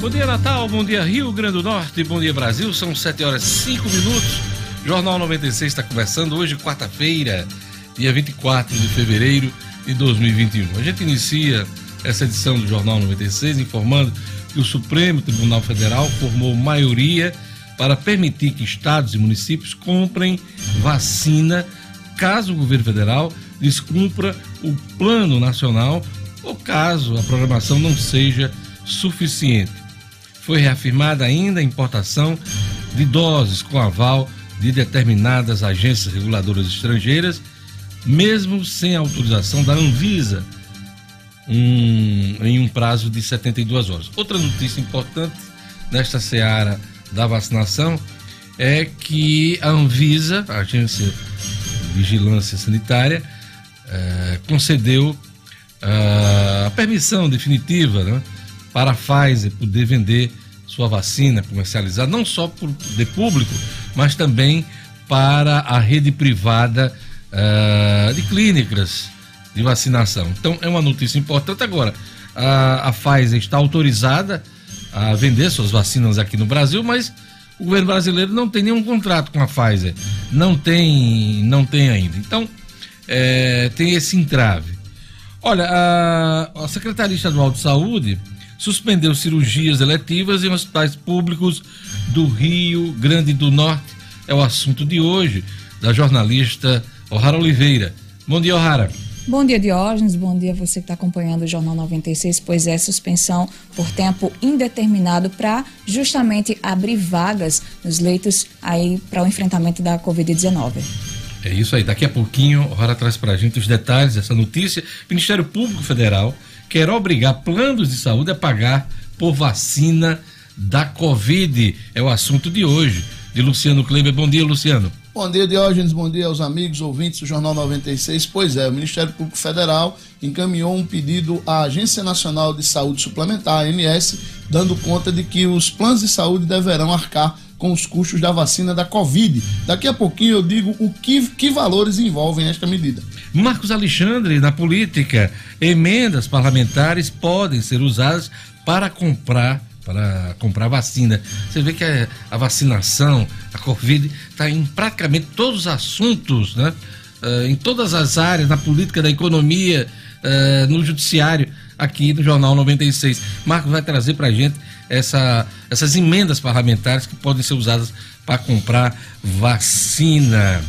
Bom dia, Natal. Bom dia, Rio Grande do Norte. Bom dia, Brasil. São 7 horas e 5 minutos. Jornal 96 está conversando hoje, quarta-feira, dia 24 de fevereiro de 2021. A gente inicia essa edição do Jornal 96 informando que o Supremo Tribunal Federal formou maioria para permitir que estados e municípios comprem vacina caso o governo federal descumpra o plano nacional ou caso a programação não seja suficiente. Foi reafirmada ainda a importação de doses com aval de determinadas agências reguladoras estrangeiras, mesmo sem autorização da Anvisa, um, em um prazo de 72 horas. Outra notícia importante nesta seara da vacinação é que a Anvisa, a Agência de Vigilância Sanitária, eh, concedeu ah, a permissão definitiva né, para a Pfizer poder vender sua vacina comercializada, não só por de público, mas também para a rede privada uh, de clínicas de vacinação. Então é uma notícia importante. Agora, a, a Pfizer está autorizada a vender suas vacinas aqui no Brasil, mas o governo brasileiro não tem nenhum contrato com a Pfizer. Não tem, não tem ainda. Então, é, tem esse entrave. Olha, a, a Secretaria Estadual de Saúde suspendeu cirurgias eletivas em hospitais públicos do Rio Grande do Norte. É o assunto de hoje, da jornalista O'Hara Oliveira. Bom dia, O'Hara. Bom dia, Diógenes. Bom dia você que está acompanhando o Jornal 96, pois é suspensão por tempo indeterminado para justamente abrir vagas nos leitos aí para o enfrentamento da Covid-19. É isso aí. Daqui a pouquinho, O'Hara traz para a gente os detalhes dessa notícia. O Ministério Público Federal quer obrigar planos de saúde a pagar por vacina da Covid. É o assunto de hoje. De Luciano Kleber. Bom dia, Luciano. Bom dia, Diógenes. Bom dia aos amigos ouvintes do Jornal 96. Pois é, o Ministério Público Federal encaminhou um pedido à Agência Nacional de Saúde Suplementar, ANS, dando conta de que os planos de saúde deverão arcar com os custos da vacina da Covid. Daqui a pouquinho eu digo o que, que valores envolvem esta medida. Marcos Alexandre, na política, emendas parlamentares podem ser usadas para comprar para comprar vacina. Você vê que a, a vacinação, a Covid, está em praticamente todos os assuntos, né? Uh, em todas as áreas, na política, da economia, uh, no judiciário, aqui no Jornal 96. Marcos vai trazer para a gente essa, essas emendas parlamentares que podem ser usadas para comprar vacina.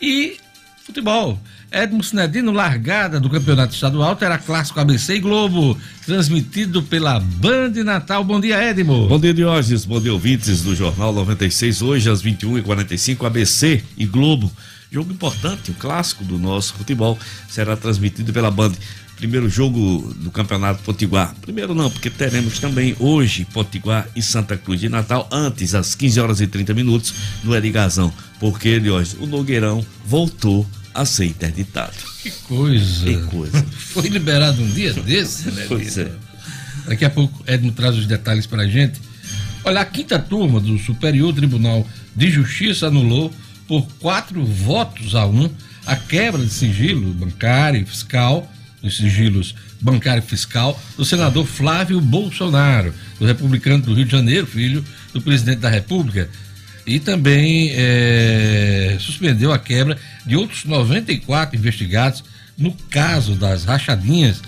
E futebol. Edmo Sinedino, largada do campeonato estadual, terá clássico ABC e Globo, transmitido pela Band Natal. Bom dia, Edmo. Bom dia, Diógenes. Bom dia, ouvintes do Jornal 96. Hoje, às 21h45, ABC e Globo. Jogo importante, o clássico do nosso futebol, será transmitido pela Band. Primeiro jogo do Campeonato Potiguar. Primeiro não, porque teremos também hoje Potiguar e Santa Cruz de Natal, antes, às 15 horas e 30 minutos, no Erigazão. Porque, Diógenes, o Nogueirão voltou a ser interditado. Que coisa. Que coisa. Foi liberado um dia desse, né? Pois é. Daqui a pouco Edmo traz os detalhes para a gente. Olha, a quinta turma do Superior Tribunal de Justiça anulou por quatro votos a um a quebra de sigilo bancário e fiscal, dos sigilos bancário e fiscal, do senador Flávio Bolsonaro, do republicano do Rio de Janeiro, filho do presidente da República, e também é, suspendeu a quebra de outros 94 investigados no caso das rachadinhas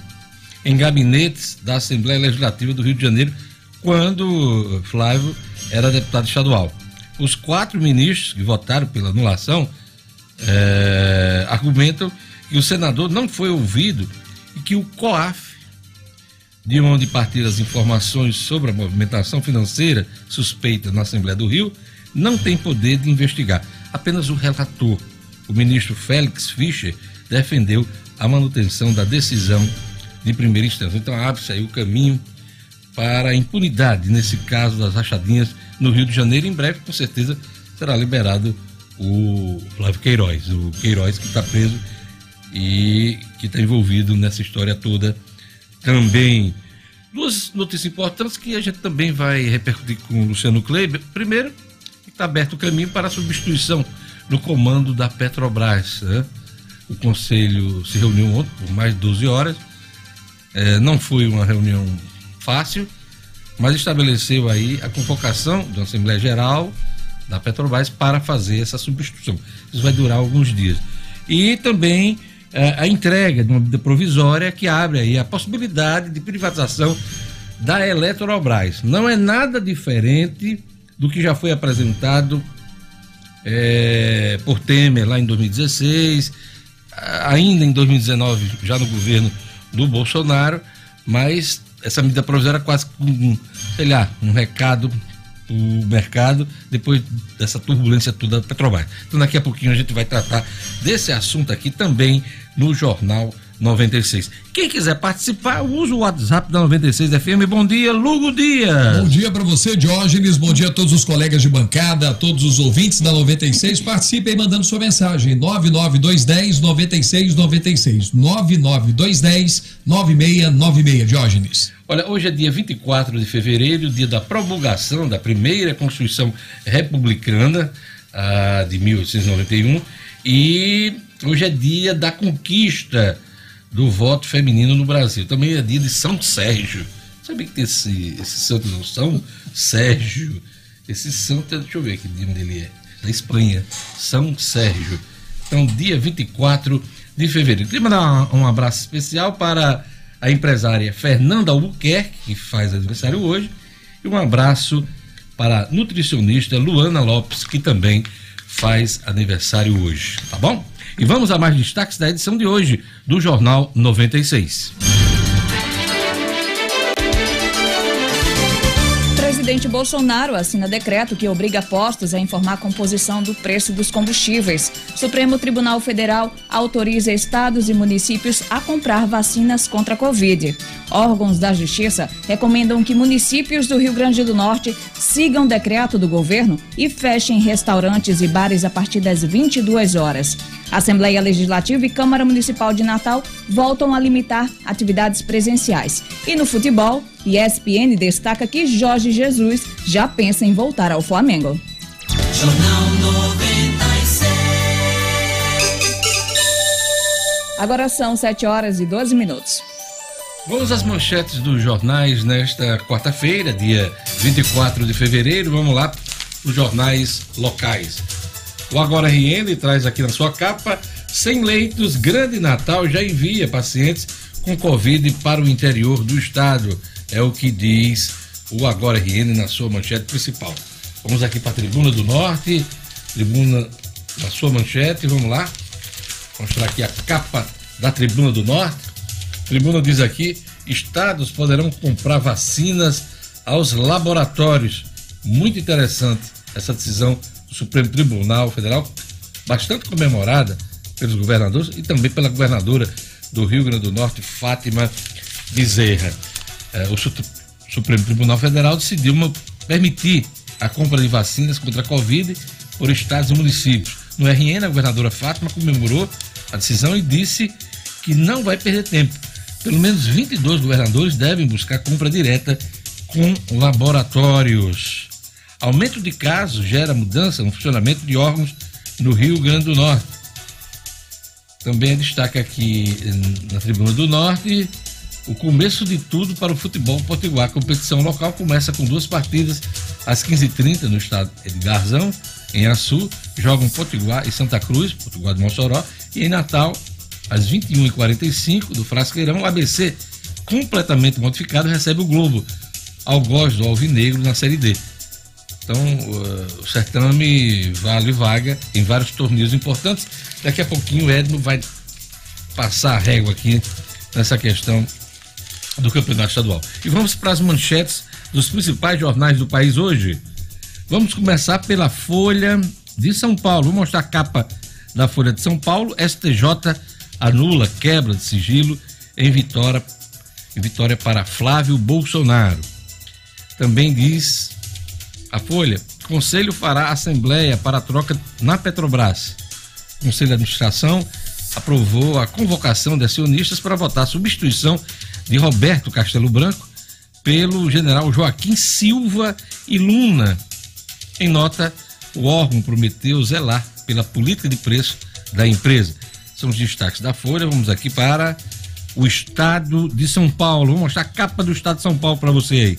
em gabinetes da Assembleia Legislativa do Rio de Janeiro, quando Flávio era deputado estadual. Os quatro ministros que votaram pela anulação é, argumentam que o senador não foi ouvido que o COAF, de onde partiram as informações sobre a movimentação financeira suspeita na Assembleia do Rio, não tem poder de investigar. Apenas o relator, o ministro Félix Fischer, defendeu a manutenção da decisão de primeira instância. Então abre-se aí o caminho para a impunidade nesse caso das rachadinhas no Rio de Janeiro. Em breve, com certeza, será liberado o Flávio Queiroz, o Queiroz que está preso e que está envolvido nessa história toda também. Duas notícias importantes que a gente também vai repercutir com o Luciano Kleiber. Primeiro, está aberto o caminho para a substituição no comando da Petrobras. Né? O conselho se reuniu ontem por mais de 12 horas. É, não foi uma reunião fácil, mas estabeleceu aí a convocação da Assembleia Geral da Petrobras para fazer essa substituição. Isso vai durar alguns dias. E também a entrega de uma medida provisória que abre aí a possibilidade de privatização da Eletrobras. Não é nada diferente do que já foi apresentado eh, por Temer lá em 2016, ainda em 2019, já no governo do Bolsonaro, mas essa medida provisória é quase um, sei lá, um recado o mercado depois dessa turbulência toda da Petrobras. Então daqui a pouquinho a gente vai tratar desse assunto aqui também no Jornal 96. Quem quiser participar, usa o WhatsApp da 96 FM. Bom dia, Lugo Dias. Bom dia para você, Diógenes. Bom dia a todos os colegas de bancada, a todos os ouvintes da 96. Participem mandando sua mensagem. 99210 9696. 99210 9696, Diógenes. Olha, hoje é dia 24 de fevereiro, dia da promulgação da primeira Constituição Republicana ah, de 1891 e hoje é dia da conquista do voto feminino no Brasil. Também é dia de São Sérgio. Sabe que tem esse, esse santo não? São Sérgio. Esse santo, deixa eu ver que dia dele é. Da Espanha. São Sérgio. Então, dia 24 de fevereiro. Queria mandar um abraço especial para a empresária Fernanda Albuquerque, que faz aniversário hoje, e um abraço para a nutricionista Luana Lopes, que também faz aniversário hoje, tá bom? E vamos a mais destaques da edição de hoje do Jornal 96. Presidente Bolsonaro assina decreto que obriga postos a informar a composição do preço dos combustíveis. Supremo Tribunal Federal autoriza estados e municípios a comprar vacinas contra a Covid. Órgãos da Justiça recomendam que municípios do Rio Grande do Norte sigam decreto do governo e fechem restaurantes e bares a partir das 22 horas. Assembleia Legislativa e Câmara Municipal de Natal voltam a limitar atividades presenciais. E no futebol, ESPN destaca que Jorge Jesus já pensa em voltar ao Flamengo. Jornal 96. Agora são 7 horas e 12 minutos. Vamos às manchetes dos jornais nesta quarta-feira, dia 24 de fevereiro. Vamos lá, os jornais locais. O Agora RN traz aqui na sua capa: sem leitos, Grande Natal já envia pacientes com Covid para o interior do estado. É o que diz o Agora RN na sua manchete principal. Vamos aqui para a Tribuna do Norte, Tribuna na sua manchete, vamos lá. Mostrar aqui a capa da Tribuna do Norte. Tribuna diz aqui: estados poderão comprar vacinas aos laboratórios. Muito interessante essa decisão Supremo Tribunal Federal, bastante comemorada pelos governadores e também pela governadora do Rio Grande do Norte, Fátima Bezerra. É, o Supremo Tribunal Federal decidiu uma, permitir a compra de vacinas contra a Covid por estados e municípios. No RN, a governadora Fátima comemorou a decisão e disse que não vai perder tempo. Pelo menos 22 governadores devem buscar compra direta com laboratórios. Aumento de casos gera mudança no funcionamento de órgãos no Rio Grande do Norte. Também destaque aqui na Tribuna do Norte o começo de tudo para o futebol potiguar. A competição local começa com duas partidas às 15h30 no estado de Garzão, em Açu, jogam Potiguar e Santa Cruz, Potiguar de Mossoró, e em Natal, às 21h45 do Frasqueirão, o ABC, completamente modificado, recebe o Globo, algoz do Alvinegro na Série D. Então, uh, o certame vale vaga em vários torneios importantes. Daqui a pouquinho o Edno vai passar a régua aqui nessa questão do campeonato estadual. E vamos para as manchetes dos principais jornais do país hoje. Vamos começar pela Folha de São Paulo. Vou mostrar a capa da Folha de São Paulo. STJ anula quebra de sigilo em vitória, em vitória para Flávio Bolsonaro. Também diz a Folha, Conselho fará assembleia para troca na Petrobras. Conselho de Administração aprovou a convocação de acionistas para votar a substituição de Roberto Castelo Branco pelo general Joaquim Silva e Luna. Em nota, o órgão prometeu zelar pela política de preço da empresa. São os destaques da Folha. Vamos aqui para o estado de São Paulo. Vou mostrar a capa do estado de São Paulo para você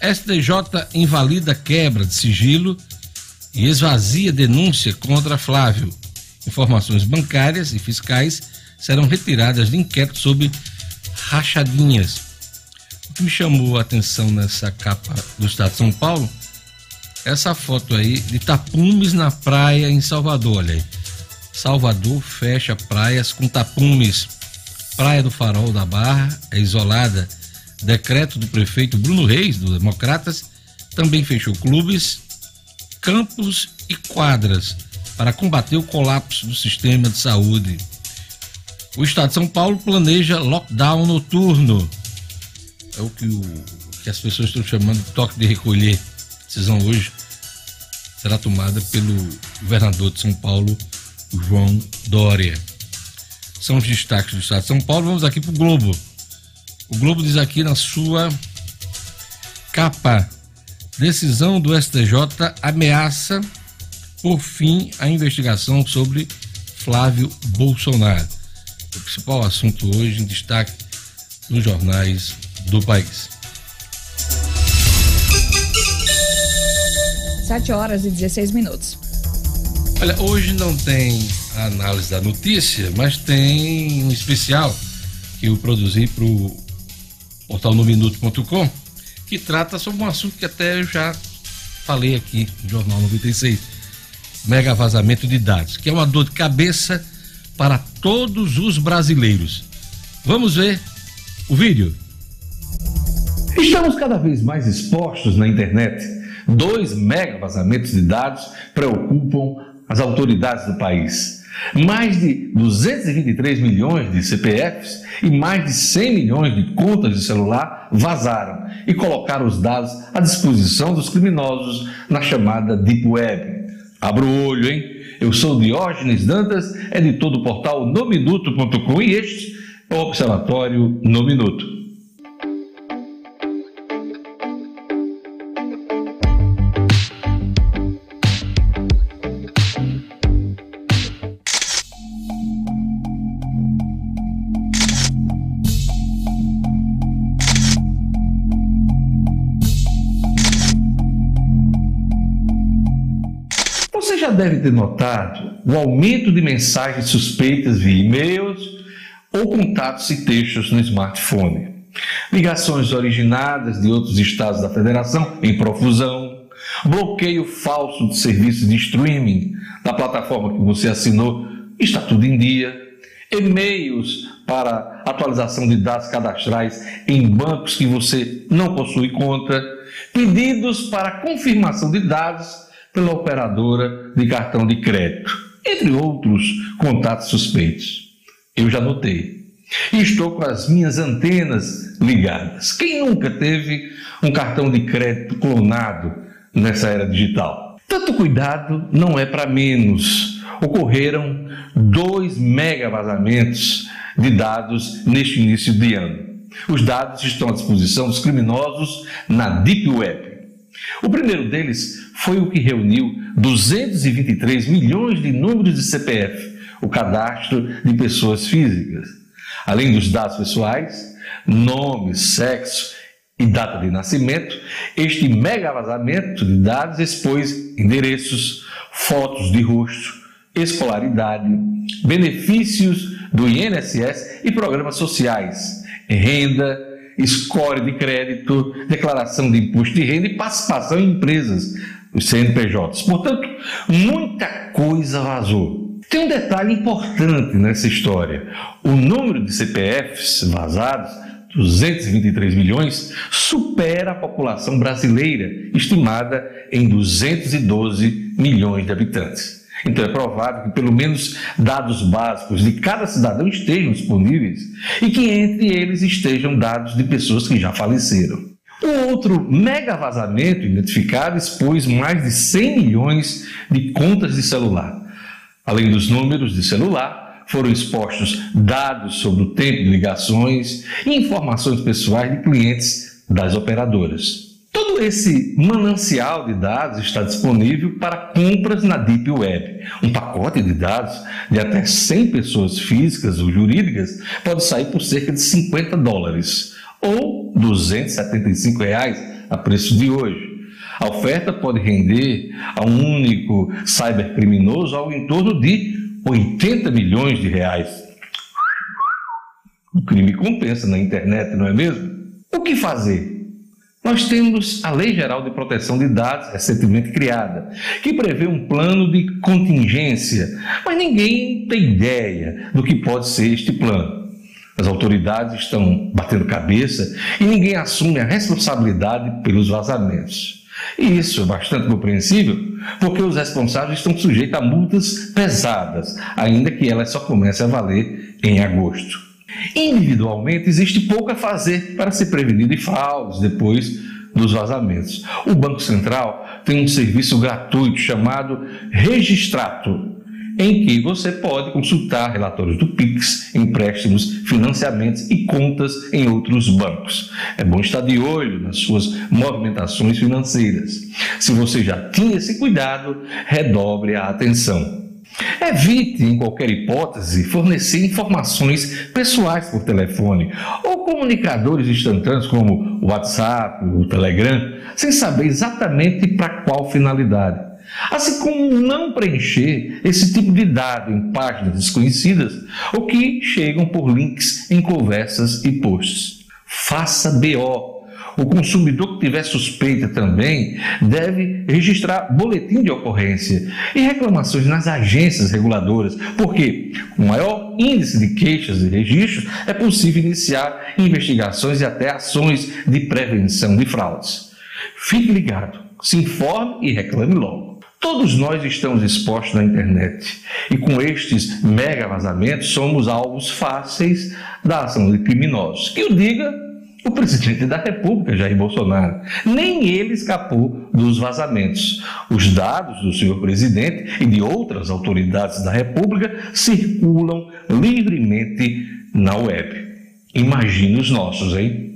aí. STJ invalida quebra de sigilo e esvazia denúncia contra Flávio. Informações bancárias e fiscais serão retiradas de inquérito sobre rachadinhas. O que me chamou a atenção nessa capa do Estado de São Paulo, essa foto aí de tapumes na praia em Salvador, olha aí. Salvador fecha praias com tapumes. Praia do Farol da Barra é isolada. Decreto do prefeito Bruno Reis, do Democratas, também fechou clubes, campos e quadras para combater o colapso do sistema de saúde. O Estado de São Paulo planeja lockdown noturno. É o que, o, que as pessoas estão chamando de toque de recolher. A decisão hoje será tomada pelo governador de São Paulo, João Dória. São os destaques do Estado de São Paulo. Vamos aqui para o Globo. O Globo diz aqui na sua capa: decisão do STJ ameaça por fim a investigação sobre Flávio Bolsonaro. O principal assunto hoje em destaque nos jornais do país. 7 horas e 16 minutos. Olha, hoje não tem a análise da notícia, mas tem um especial que eu produzi para o portal nominuto.com, que trata sobre um assunto que até eu já falei aqui no Jornal 96, mega vazamento de dados, que é uma dor de cabeça para todos os brasileiros. Vamos ver o vídeo. Estamos cada vez mais expostos na internet. Dois mega vazamentos de dados preocupam as autoridades do país. Mais de 223 milhões de CPFs e mais de 100 milhões de contas de celular vazaram e colocaram os dados à disposição dos criminosos na chamada Deep Web. Abra o olho, hein? Eu sou Diógenes Dantas, editor do portal nominuto.com e este é o Observatório No Minuto. Deve ter notado o aumento de mensagens suspeitas via e-mails ou contatos e textos no smartphone. Ligações originadas de outros estados da federação em profusão, bloqueio falso de serviços de streaming da plataforma que você assinou, está tudo em dia, e-mails para atualização de dados cadastrais em bancos que você não possui conta, pedidos para confirmação de dados pela operadora de cartão de crédito, entre outros contatos suspeitos. Eu já notei. E estou com as minhas antenas ligadas. Quem nunca teve um cartão de crédito clonado nessa era digital? Tanto cuidado não é para menos. Ocorreram dois mega vazamentos de dados neste início de ano. Os dados estão à disposição dos criminosos na Deep Web. O primeiro deles foi o que reuniu 223 milhões de números de CPF, o cadastro de pessoas físicas. Além dos dados pessoais, nome, sexo e data de nascimento, este mega vazamento de dados expôs endereços, fotos de rosto, escolaridade, benefícios do INSS e programas sociais, renda, score de crédito, declaração de imposto de renda e participação em empresas, os CNPJs. Portanto, muita coisa vazou. Tem um detalhe importante nessa história: o número de CPFs vazados, 223 milhões, supera a população brasileira, estimada em 212 milhões de habitantes. Então é provável que pelo menos dados básicos de cada cidadão estejam disponíveis e que entre eles estejam dados de pessoas que já faleceram. Um outro mega vazamento identificado expôs mais de 100 milhões de contas de celular. Além dos números de celular, foram expostos dados sobre o tempo de ligações e informações pessoais de clientes das operadoras. Todo esse manancial de dados está disponível para compras na Deep Web. Um pacote de dados de até 100 pessoas físicas ou jurídicas pode sair por cerca de 50 dólares ou 275 reais a preço de hoje. A oferta pode render a um único cybercriminoso algo em torno de 80 milhões de reais. O crime compensa na internet, não é mesmo? O que fazer? Nós temos a Lei Geral de Proteção de Dados, recentemente criada, que prevê um plano de contingência, mas ninguém tem ideia do que pode ser este plano. As autoridades estão batendo cabeça e ninguém assume a responsabilidade pelos vazamentos. E isso é bastante compreensível, porque os responsáveis estão sujeitos a multas pesadas, ainda que elas só comecem a valer em agosto. Individualmente, existe pouco a fazer para se prevenir de fraudes depois dos vazamentos. O Banco Central tem um serviço gratuito chamado Registrato, em que você pode consultar relatórios do Pix, empréstimos, financiamentos e contas em outros bancos. É bom estar de olho nas suas movimentações financeiras. Se você já tinha esse cuidado, redobre a atenção. Evite, em qualquer hipótese, fornecer informações pessoais por telefone ou comunicadores instantâneos como o WhatsApp, o Telegram, sem saber exatamente para qual finalidade. Assim como não preencher esse tipo de dado em páginas desconhecidas ou que chegam por links em conversas e posts. Faça BO. O consumidor que tiver suspeita também deve registrar boletim de ocorrência e reclamações nas agências reguladoras, porque com maior índice de queixas e registros é possível iniciar investigações e até ações de prevenção de fraudes. Fique ligado, se informe e reclame logo. Todos nós estamos expostos na internet e com estes mega vazamentos somos alvos fáceis da ação de criminosos. Que o diga o presidente da República, Jair Bolsonaro. Nem ele escapou dos vazamentos. Os dados do senhor presidente e de outras autoridades da República circulam livremente na web. Imagine os nossos, hein?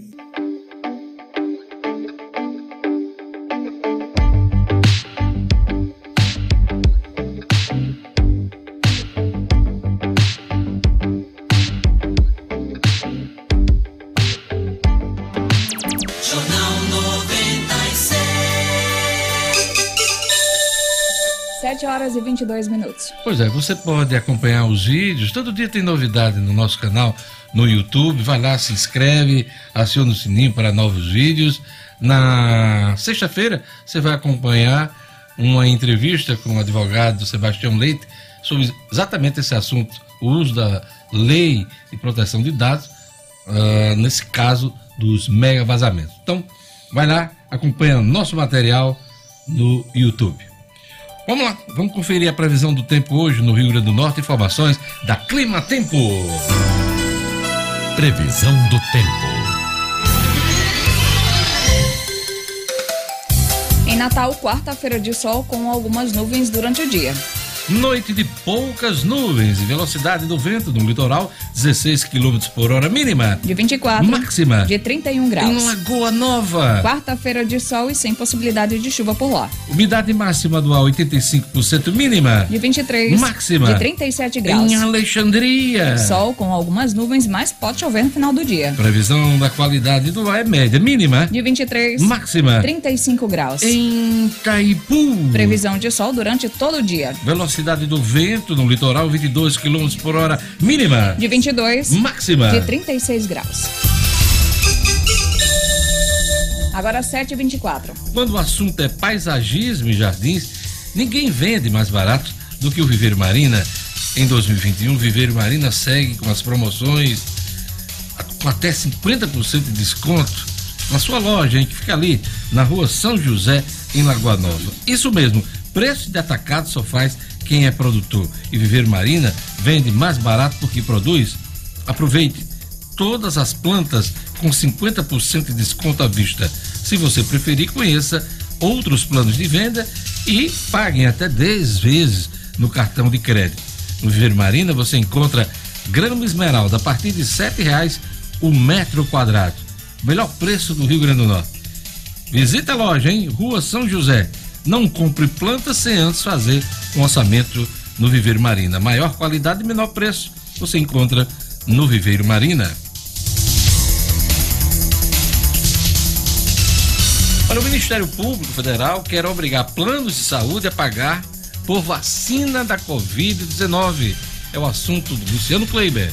E 22 minutos. Pois é, você pode acompanhar os vídeos. Todo dia tem novidade no nosso canal no YouTube. Vai lá, se inscreve, aciona o sininho para novos vídeos. Na sexta-feira você vai acompanhar uma entrevista com o advogado Sebastião Leite sobre exatamente esse assunto, o uso da lei de proteção de dados, uh, nesse caso dos mega vazamentos. Então, vai lá, acompanha nosso material no YouTube. Vamos lá, vamos conferir a previsão do tempo hoje no Rio Grande do Norte. Informações da Clima Tempo. Previsão do tempo. Em Natal, quarta-feira de sol com algumas nuvens durante o dia. Noite de poucas nuvens e velocidade do vento no litoral 16 km por hora mínima. De 24. Máxima. De 31 graus. Em Lagoa Nova. Quarta-feira de sol e sem possibilidade de chuva por lá. Umidade máxima do ar 85% mínima. De 23. Máxima. De 37 graus. Em Alexandria. Sol com algumas nuvens, mas pode chover no final do dia. Previsão da qualidade do ar é média mínima. De 23. Máxima. 35 graus. Em Caipu. Previsão de sol durante todo o dia. Velocidade velocidade do vento no litoral 22 km por hora mínima. De 22. Máxima. De 36 graus. Agora 7h24. Quando o assunto é paisagismo e jardins, ninguém vende mais barato do que o Viveiro Marina. Em 2021, o Viveiro Marina segue com as promoções com até 50% de desconto na sua loja, hein, que fica ali na rua São José, em Lagoa Nova. Isso mesmo, preço de atacado só faz quem é produtor e Viver Marina vende mais barato porque produz, aproveite todas as plantas com 50% de desconto à vista. Se você preferir, conheça outros planos de venda e paguem até 10 vezes no cartão de crédito. No Viver Marina você encontra grama esmeralda a partir de R$ reais o metro quadrado. Melhor preço do Rio Grande do Norte. Visita a loja em Rua São José, não compre plantas sem antes fazer um orçamento no Viveiro Marina. Maior qualidade e menor preço você encontra no Viveiro Marina. Para o Ministério Público Federal quer obrigar planos de saúde a pagar por vacina da Covid-19. É o assunto do Luciano Kleiber.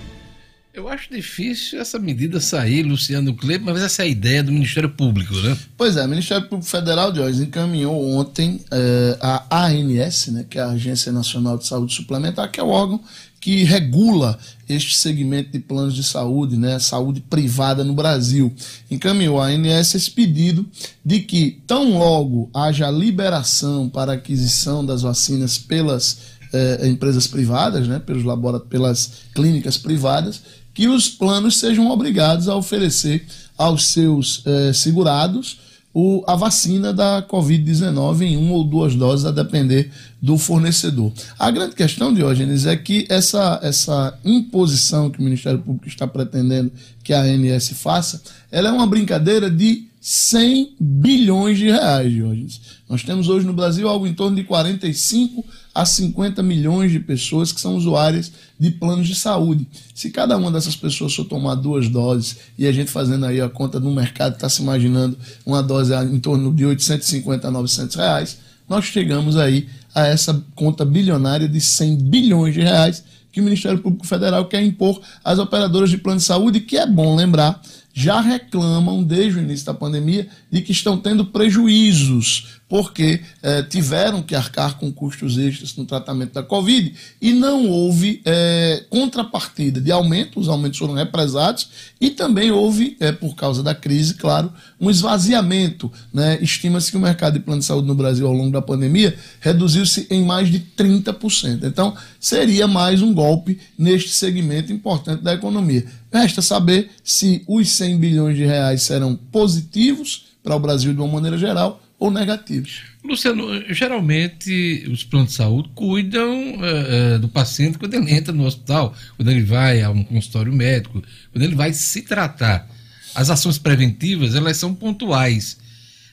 Eu acho difícil essa medida sair, Luciano Kleber, mas essa é a ideia do Ministério Público, né? Pois é, o Ministério Público Federal, Jorge, encaminhou ontem eh, a ANS, né, que é a Agência Nacional de Saúde Suplementar, que é o órgão que regula este segmento de planos de saúde, né, saúde privada no Brasil. Encaminhou a ANS esse pedido de que, tão logo haja liberação para aquisição das vacinas pelas eh, empresas privadas, né, pelos laboratórios, pelas clínicas privadas, que os planos sejam obrigados a oferecer aos seus eh, segurados o, a vacina da Covid-19 em uma ou duas doses, a depender do fornecedor. A grande questão, Diógenes, é que essa, essa imposição que o Ministério Público está pretendendo que a ANS faça, ela é uma brincadeira de 100 bilhões de reais, Diógenes. Nós temos hoje no Brasil algo em torno de 45 a 50 milhões de pessoas que são usuárias de planos de saúde. Se cada uma dessas pessoas for tomar duas doses, e a gente fazendo aí a conta no mercado, está se imaginando uma dose em torno de 850 a 900 reais, nós chegamos aí a essa conta bilionária de 100 bilhões de reais que o Ministério Público Federal quer impor às operadoras de plano de saúde, que é bom lembrar, já reclamam desde o início da pandemia de que estão tendo prejuízos porque eh, tiveram que arcar com custos extras no tratamento da Covid e não houve eh, contrapartida de aumento, os aumentos foram represados e também houve, eh, por causa da crise, claro, um esvaziamento. Né? Estima-se que o mercado de plano de saúde no Brasil ao longo da pandemia reduziu-se em mais de 30%. Então, seria mais um golpe neste segmento importante da economia. Resta saber se os 100 bilhões de reais serão positivos para o Brasil de uma maneira geral ou negativos. Luciano, geralmente os planos de saúde cuidam uh, do paciente quando ele entra no hospital, quando ele vai a um consultório médico, quando ele vai se tratar. As ações preventivas, elas são pontuais.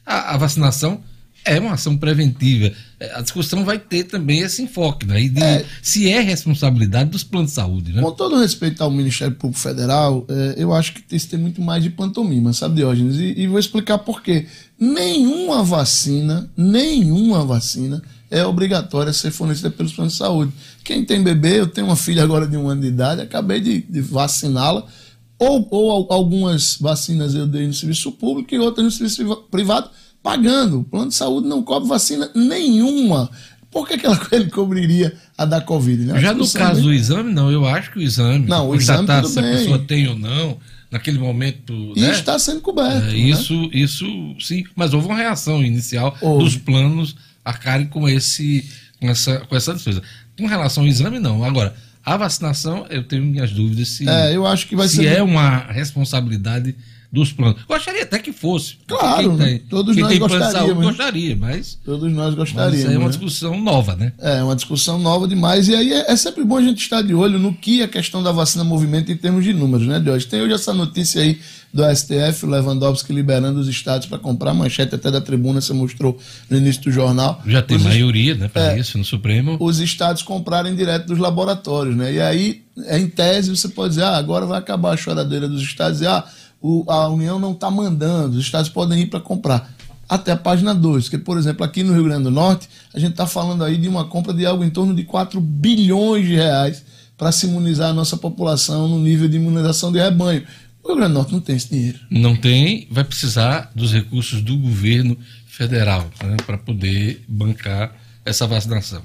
A, a vacinação é uma ação preventiva. É, a discussão vai ter também esse enfoque, né? E de, é, se é responsabilidade dos planos de saúde, né? Com todo respeito ao Ministério Público Federal, é, eu acho que isso tem muito mais de pantomima, sabe, Diógenes? E, e vou explicar por quê. Nenhuma vacina, nenhuma vacina é obrigatória a ser fornecida pelos planos de saúde. Quem tem bebê, eu tenho uma filha agora de um ano de idade, acabei de, de vaciná-la. Ou, ou algumas vacinas eu dei no serviço público e outras no serviço privado pagando. O plano de saúde não cobre vacina nenhuma. Por que, que ele cobriria a da Covid? Né? Já no caso do exame, não. Eu acho que o exame, não, o exame se a pessoa tem ou não, naquele momento. E né? está sendo coberto. É, né? isso, isso sim. Mas houve uma reação inicial houve. dos planos arcarem com, esse, com, essa, com essa despesa. Com relação ao exame, não. Agora, a vacinação, eu tenho minhas dúvidas se, é, eu acho que vai se ser... é uma responsabilidade dos planos. Gostaria até que fosse. Claro, tem, todos nós gostaríamos. gostaria, mas. Todos nós gostaríamos. Mas é uma né? discussão nova, né? É, uma discussão nova demais. E aí é, é, sempre bom a gente estar de olho no que a questão da vacina movimenta em termos de números, né, de hoje. Tem hoje essa notícia aí do STF, o Lewandowski liberando os estados para comprar, manchete até da tribuna, você mostrou no início do jornal. Já tem os maioria, né, para é, isso no Supremo. Os estados comprarem direto dos laboratórios, né? E aí, em tese, você pode dizer, ah, agora vai acabar a choradeira dos estados e, ah, o, a União não está mandando, os estados podem ir para comprar. Até a página 2, porque, por exemplo, aqui no Rio Grande do Norte, a gente está falando aí de uma compra de algo em torno de 4 bilhões de reais para se imunizar a nossa população no nível de imunização de rebanho. O Rio Grande do Norte não tem esse dinheiro. Não tem, vai precisar dos recursos do governo federal né, para poder bancar essa vacinação.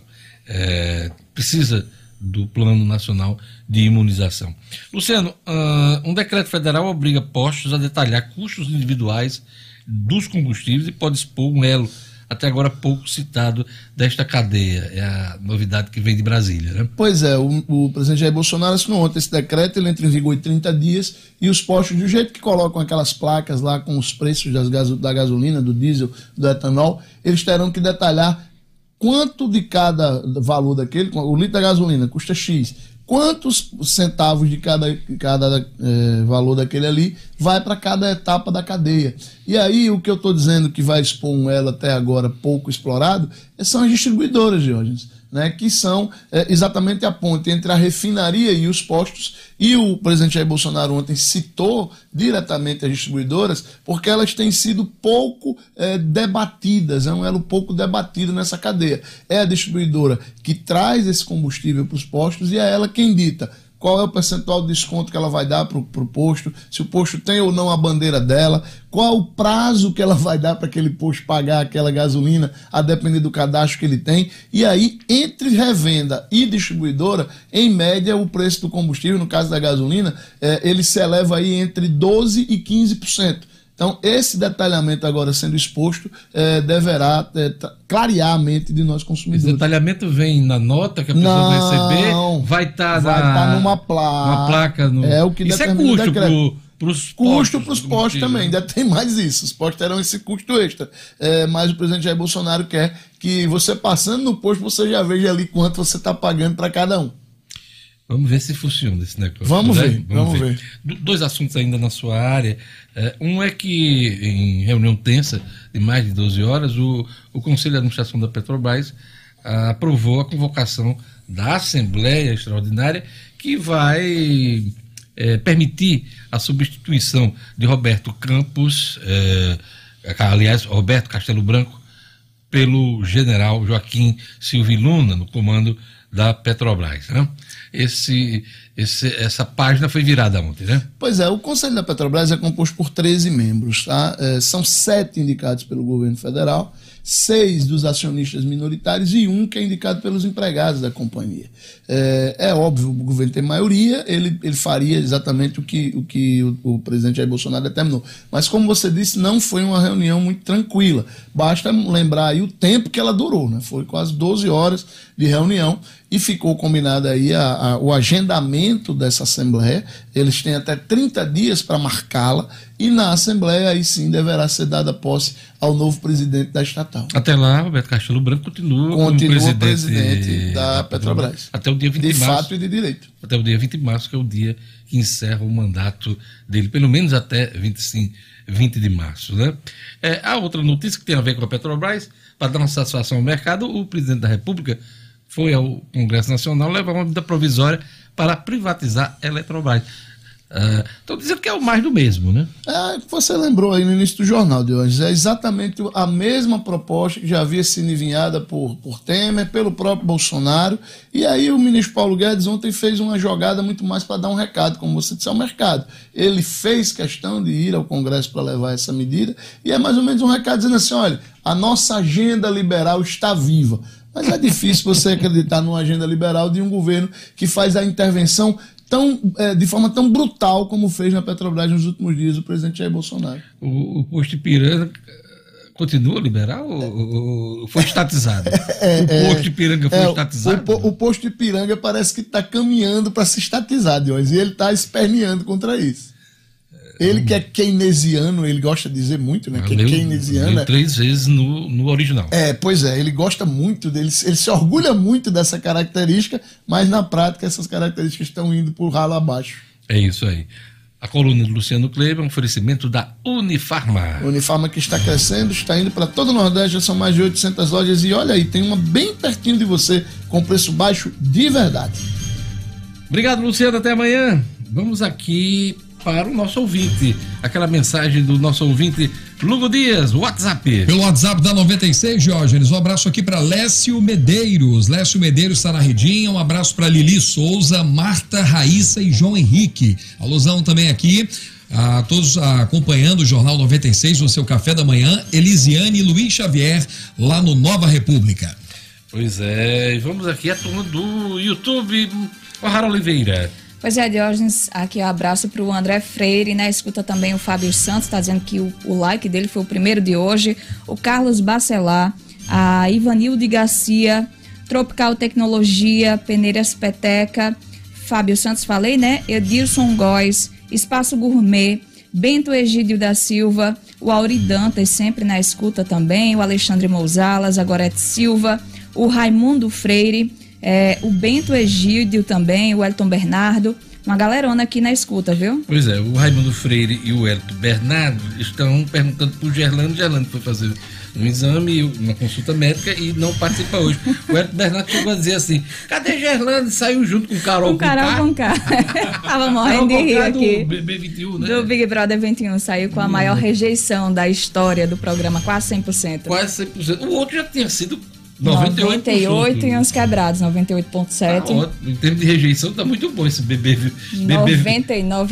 É, precisa do Plano Nacional de Imunização. Luciano, uh, um decreto federal obriga postos a detalhar custos individuais dos combustíveis e pode expor um elo até agora pouco citado desta cadeia. É a novidade que vem de Brasília, né? Pois é, o, o presidente Jair Bolsonaro assinou ontem esse decreto, ele entra em vigor em 30 dias, e os postos, do jeito que colocam aquelas placas lá com os preços das, da gasolina, do diesel, do etanol, eles terão que detalhar quanto de cada valor daquele, o litro da gasolina custa X, quantos centavos de cada, cada é, valor daquele ali vai para cada etapa da cadeia. E aí o que eu estou dizendo que vai expor um elo até agora pouco explorado são as distribuidoras, Diógenes né, que são é, exatamente a ponte entre a refinaria e os postos. E o presidente Jair Bolsonaro ontem citou diretamente as distribuidoras, porque elas têm sido pouco é, debatidas, é um elo pouco debatido nessa cadeia. É a distribuidora que traz esse combustível para os postos e é ela quem dita qual é o percentual de desconto que ela vai dar para o posto, se o posto tem ou não a bandeira dela, qual o prazo que ela vai dar para aquele posto pagar aquela gasolina, a depender do cadastro que ele tem. E aí, entre revenda e distribuidora, em média, o preço do combustível, no caso da gasolina, é, ele se eleva aí entre 12% e 15%. Então, esse detalhamento agora sendo exposto é, deverá é, clarear a mente de nós consumidores. Esse detalhamento vem na nota que a pessoa vai receber? Vai estar tá vai na... tá numa placa. Uma placa no... É o que Isso é custo para os Custo para os postos também, ainda tem mais isso. Os postos terão esse custo extra. É, mas o presidente Jair Bolsonaro quer que você passando no posto, você já veja ali quanto você está pagando para cada um. Vamos ver se funciona esse negócio. Vamos né? ver, vamos, vamos ver. ver. Dois assuntos ainda na sua área. É, um é que, em reunião tensa de mais de 12 horas, o, o Conselho de Administração da Petrobras ah, aprovou a convocação da Assembleia Extraordinária que vai é, permitir a substituição de Roberto Campos, é, aliás, Roberto Castelo Branco, pelo general Joaquim Silvio Luna, no comando da Petrobras. Né? Esse, esse, essa página foi virada ontem, né? Pois é, o Conselho da Petrobras é composto por 13 membros, tá? É, são sete indicados pelo governo federal seis dos acionistas minoritários e um que é indicado pelos empregados da companhia. É, é óbvio, o governo tem maioria, ele, ele faria exatamente o que o, que o, o presidente Jair Bolsonaro determinou. Mas, como você disse, não foi uma reunião muito tranquila. Basta lembrar aí o tempo que ela durou, né? Foi quase 12 horas de reunião e ficou combinado aí a, a, o agendamento dessa Assembleia. Eles têm até 30 dias para marcá-la e na Assembleia aí sim deverá ser dada posse ao novo presidente da estatal. Até lá, Roberto Castelo Branco continua, continua como presidente, presidente da, Petrobras. Até o dia 20 de de março. De fato e de direito. Até o dia 20 de março, que é o dia que encerra o mandato dele, pelo menos até 25, 20 de março. Né? É, a outra notícia que tem a ver com a Petrobras, para dar uma satisfação ao mercado, o presidente da República foi ao Congresso Nacional levar uma medida provisória para privatizar a Eletrobras. Estão uh, dizendo que é o mais do mesmo, né? É, você lembrou aí no início do jornal de hoje. É exatamente a mesma proposta que já havia sido enviada por, por Temer, pelo próprio Bolsonaro. E aí o ministro Paulo Guedes ontem fez uma jogada muito mais para dar um recado, como você disse, ao mercado. Ele fez questão de ir ao Congresso para levar essa medida. E é mais ou menos um recado dizendo assim: olha, a nossa agenda liberal está viva. Mas é difícil você acreditar numa agenda liberal de um governo que faz a intervenção tão, é, de forma tão brutal como fez na Petrobras nos últimos dias o presidente Jair Bolsonaro. O, o posto Ipiranga continua liberal ou, foi estatizado? É, o é, posto Ipiranga foi é, estatizado? O, o, posto Ipiranga parece que está caminhando para se estatizar, Diógenes, e ele está esperneando contra isso. Ele que é keynesiano, ele gosta de dizer muito, né? Que é keynesiano. Leu três vezes no, no original. É, pois é, ele gosta muito dele, ele se orgulha muito dessa característica, mas na prática essas características estão indo por ralo abaixo. É isso aí. A coluna de Luciano Kleber é um oferecimento da Unifarma. Unifarma que está crescendo, está indo para todo o Nordeste, já são mais de 800 lojas e olha aí, tem uma bem pertinho de você com preço baixo de verdade. Obrigado, Luciano, até amanhã. Vamos aqui para o nosso ouvinte. Aquela mensagem do nosso ouvinte Lugo Dias, WhatsApp. Pelo WhatsApp da 96, Diógenes. Um abraço aqui para Lécio Medeiros. Lécio Medeiros está na redinha. Um abraço para Lili Souza, Marta, Raíssa e João Henrique. Alusão também aqui a todos acompanhando o Jornal 96 no seu café da manhã, Elisiane e Luiz Xavier, lá no Nova República. Pois é, vamos aqui a turma do YouTube, o Oliveira. Pois é, Diógenes, aqui um abraço para o André Freire, né? Escuta também o Fábio Santos, está dizendo que o, o, like dele foi o primeiro de hoje. O Carlos Bacelar, a Ivanilde Garcia, Tropical Tecnologia, Peneiras Peteca, Fábio Santos, falei, né? Edilson Góes, Espaço Gourmet, Bento Egídio da Silva, o Auri Dantas, sempre na escuta também, o Alexandre Mousalas, a Gorete Silva, o Raimundo Freire, é, o Bento Egídio também, o Elton Bernardo. Uma galerona aqui na escuta, viu? Pois é, o Raimundo Freire e o Elton Bernardo estão perguntando pro Gerlando. Gerlando foi fazer um exame, uma consulta médica e não participa hoje. O Elton Bernardo chegou a dizer assim: cadê Gerlando? Saiu junto com o Carol Com Carol Conká. Tava morrendo de rir aqui. Do BB21, né? Do Big Brother 21. Saiu com a maior rejeição da história do programa, quase 100%. Quase 100%. O outro já tinha sido 98, 98 e uns quebrados, Tá 98,7%. ótimo. Em termos de rejeição, tá muito bom esse BB, BB,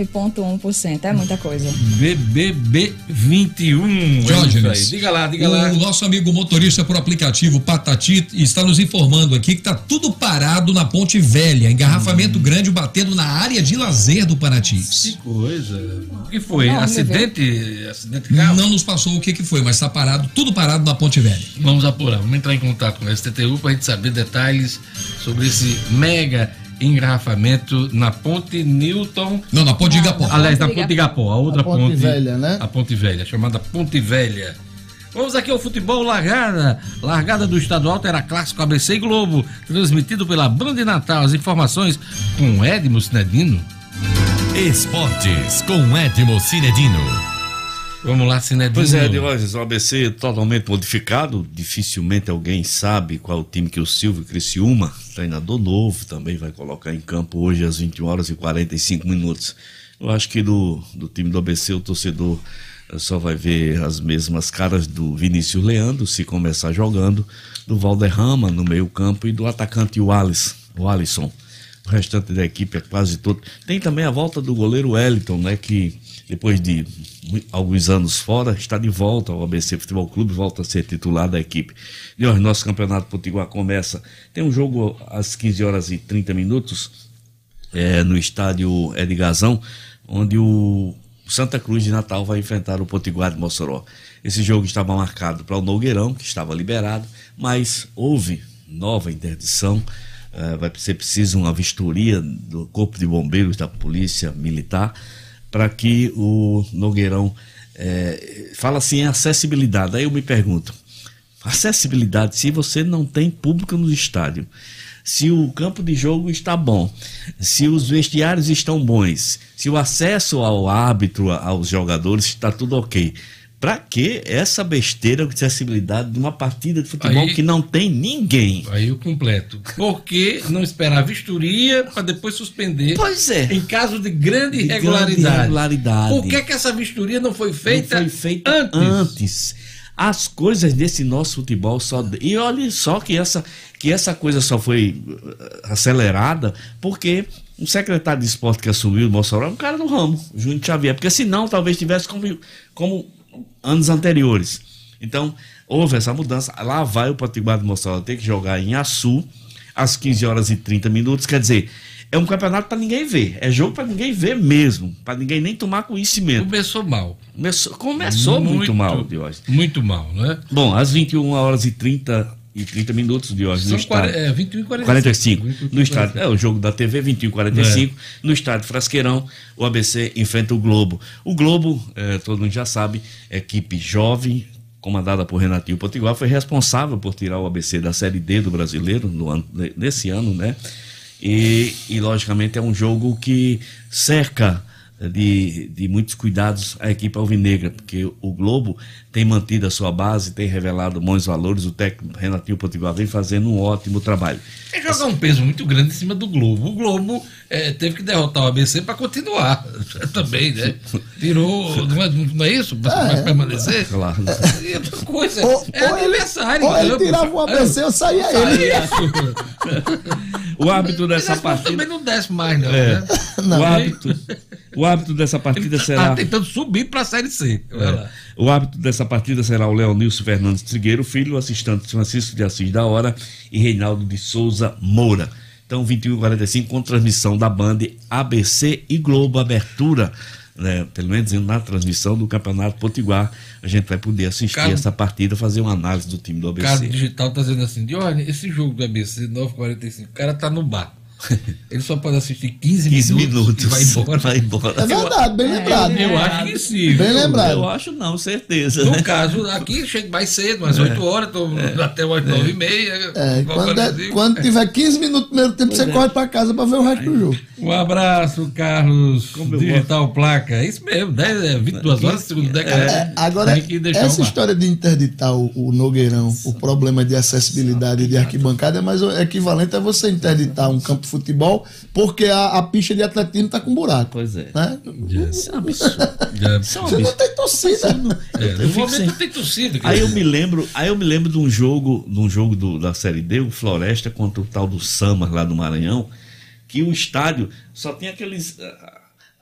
99,1%. É muita coisa. BBB 21. É isso Diógenes. Diga lá, diga lá. O nosso amigo motorista por aplicativo Patati está nos informando aqui que está tudo parado na Ponte Velha, engarrafamento Hum. grande batendo na área de lazer do Que Paratis. coisa. O que foi? Não, acidente? Acidente de carro? Não nos passou o que, que foi, mas está parado, tudo parado na Ponte Velha. Vamos apurar, vamos entrar em contato com a STTU para a gente saber detalhes sobre esse mega engarrafamento na ponte Newton. Não, na Ponte Igapó. Aliás, na Ponte ponte Igapó, a outra A Ponte Velha, né? A ponte velha, chamada Ponte Velha. Vamos aqui ao futebol largada. Largada do estadual terá clássico ABC e Globo, transmitido pela Band Natal. As informações com Edmo Cinedino. Esportes com Edmo Cinedino. Vamos lá, Cinedino. Pois é, Diógenes, o ABC totalmente modificado. Dificilmente alguém sabe qual o time que o Silvio Criciúma, treinador novo, também vai colocar em campo hoje às 21 horas e 45 minutos. Eu acho que do, do time do ABC o torcedor eh, só vai ver as mesmas caras do Vinícius Leandro, se começar jogando, do Valderrama no meio-campo e do atacante Alisson. O Alisson. O restante da equipe é quase todo. Tem também a volta do goleiro Wellington, né? Que depois de alguns anos fora, está de volta ao ABC Futebol Clube, volta a ser titular da equipe. E hoje, nosso campeonato potiguar começa. Tem um jogo às 15 horas e 30 minutos é, no estádio Edgazão, onde o Santa Cruz de Natal vai enfrentar o Potiguar de Mossoró. Esse jogo estava marcado para o Nogueirão, que estava liberado, mas houve nova interdição. eh, vai ser preciso uma vistoria do Corpo de Bombeiros da Polícia Militar para que o Nogueirão eh, fala assim em acessibilidade. Aí eu me pergunto, acessibilidade se você não tem público no estádio, se o campo de jogo está bom, se os vestiários estão bons, se o acesso ao árbitro, aos jogadores está tudo ok. Pra que essa besteira de acessibilidade de uma partida de futebol Aí- que não tem ninguém? Aí o completo. Por que não esperar a vistoria para depois suspender? Pois é. Em caso de grande De irregularidade. grande irregularidade. Por que, que essa vistoria não foi feita, Não foi feita antes? antes. As coisas desse nosso futebol só. E olha só que essa, que essa coisa só foi uh, acelerada porque um secretário de esporte que assumiu o Mossoró é um cara do ramo, Júnior Xavier. Porque senão talvez tivesse como, como anos anteriores. Então, houve essa mudança. Lá vai o Potiguar de Mossoró ter que jogar em Açu às 15 horas e 30 minutos. Quer dizer, é um campeonato para ninguém ver. É jogo para ninguém ver mesmo. Para ninguém nem tomar conhecimento. Começou mal. Começou, começou muito, mal, Diógenes. Muito mal, não é? Bom, às 21 horas e 30 e 30 minutos, Diógenes, no São 40, estádio. é, 21 e 45. 45. 21 e No estádio. É o jogo da TV, 21 e 45. No estádio Frasqueirão, o ABC enfrenta o Globo. O Globo, eh, todo mundo já sabe, equipe jovem, comandada por Renatinho Potiguar, foi responsável por tirar o ABC da Série D do brasileiro no ano, nesse ano, né? E, e, logicamente, é um jogo que cerca de, de muitos cuidados a equipe alvinegra, porque o Globo tem mantido a sua base, tem revelado bons valores, o técnico Renatinho Potiguar vem fazendo um ótimo trabalho. É jogar um peso muito grande em cima do Globo. O Globo é, teve que derrotar o ABC para continuar também, né? Tirou. Não é, não é isso? Para permanecer? Claro. E outra coisa. Ou, é ou ele, aniversário. ou ele tirava o ABC ou saía ele. Aí, O árbitro dessa Esse também partida. não desce mais, não. É. Né? O árbitro, o árbitro dessa partida Ele será. tá tentando subir para a Série C. Lá. O árbitro dessa partida será o Leonilson Fernandes Trigueiro, filho, assistente Francisco de Assis da Hora e Reinaldo de Souza Moura. Então, 21 e 45 com transmissão da Band ABC e Globo Abertura. Né, pelo menos na transmissão do Campeonato Potiguar, a gente vai poder assistir Cara- essa partida, fazer uma análise do time do O cara ABC. digital tá dizendo assim: Dione, esse jogo do ABC 945, o cara tá no bar. ele só pode assistir 15, 15 minutos, minutos. e vai embora. Vai embora. É verdade, bem lembrado. Eu acho que sim. Bem lembrado. Eu acho não, certeza. No caso, aqui chega mais cedo, às 8 horas, tô até umas 9 e meia. É, quando, é- quando tiver 15 minutos no primeiro tempo, você corre pra casa pra ver o resto do jogo. Um abraço, Carlos. Como eu Digital Placa. É isso mesmo, 10, é 22 horas, segundo década. É, agora, essa história de interditar o, o Nogueirão, o problema de acessibilidade de arquibancada é mais equivalente a você interditar um campo futebol porque a, a pista de atletismo tá com buraco. Pois é. Né? Isso é um absurdo. Já- Isso é um Você não absurdo. tem torcida. É, eu no momento sem- não tem torcida. Aí eu me lembro, aí eu me lembro de um jogo, de um jogo do- da Série D, o Floresta contra o tal do Samas lá do Maranhão, que o estádio só tinha aqueles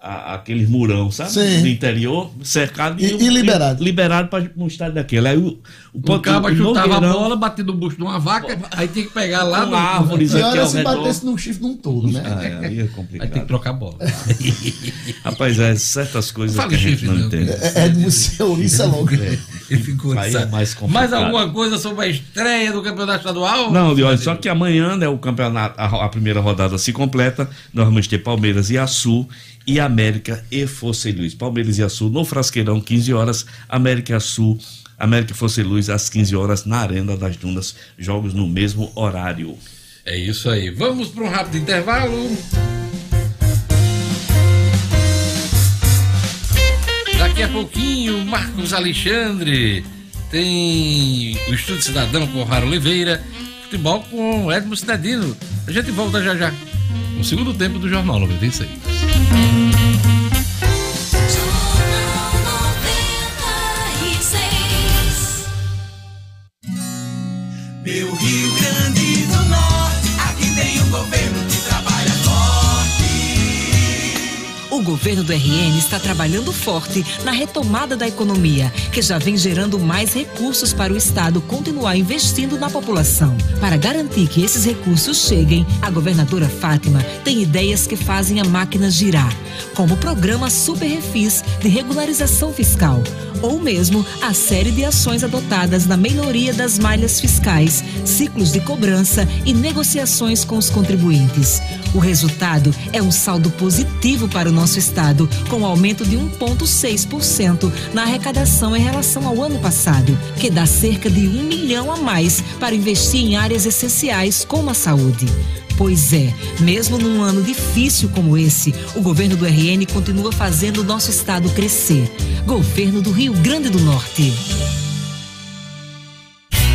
ah, aqueles murão, sabe? Sim. Do interior, cercado E- e liberado. Liberado para um estádio daquele. Aí o o, O cabo chutava a bola, batia no bucho de uma vaca, aí tinha que pegar lá com no. árvores é ao se batesse num chifre num todo, né? Ah, é, aí é Aí complicado. tem que trocar a bola. Rapaz, é certas coisas que a gente chifre, não entende. É, é de você ouriça logo. Ele ficou Aí é mais complicado. Mais alguma coisa sobre a estreia do campeonato estadual? Não, de olha, só que amanhã, né, o campeonato, a, a primeira rodada se completa. Nós vamos ter Palmeiras e Açu e América e Fosse Luz. Palmeiras e Açu no Frasqueirão, 15 horas. América Açu, América e Fosse Luz às 15 horas na Arena das Dunas. Jogos no mesmo horário. É isso aí. Vamos para um rápido intervalo. Daqui a pouquinho, Marcos Alexandre tem o Estúdio Cidadão com Raro Oliveira, futebol com Edmo Cidadino. A gente volta já já. No segundo tempo do Jornal 96. Thank you. Governo do RN está trabalhando forte na retomada da economia, que já vem gerando mais recursos para o Estado continuar investindo na população. Para garantir que esses recursos cheguem, a governadora Fátima tem ideias que fazem a máquina girar, como o programa Super Refis de regularização fiscal, ou mesmo a série de ações adotadas na melhoria das malhas fiscais, ciclos de cobrança e negociações com os contribuintes. O resultado é um saldo positivo para o nosso estado, com aumento de 1,6% na arrecadação em relação ao ano passado, que dá cerca de um milhão a mais para investir em áreas essenciais como a saúde. Pois é, mesmo num ano difícil como esse, o governo do RN continua fazendo o nosso estado crescer. Governo do Rio Grande do Norte.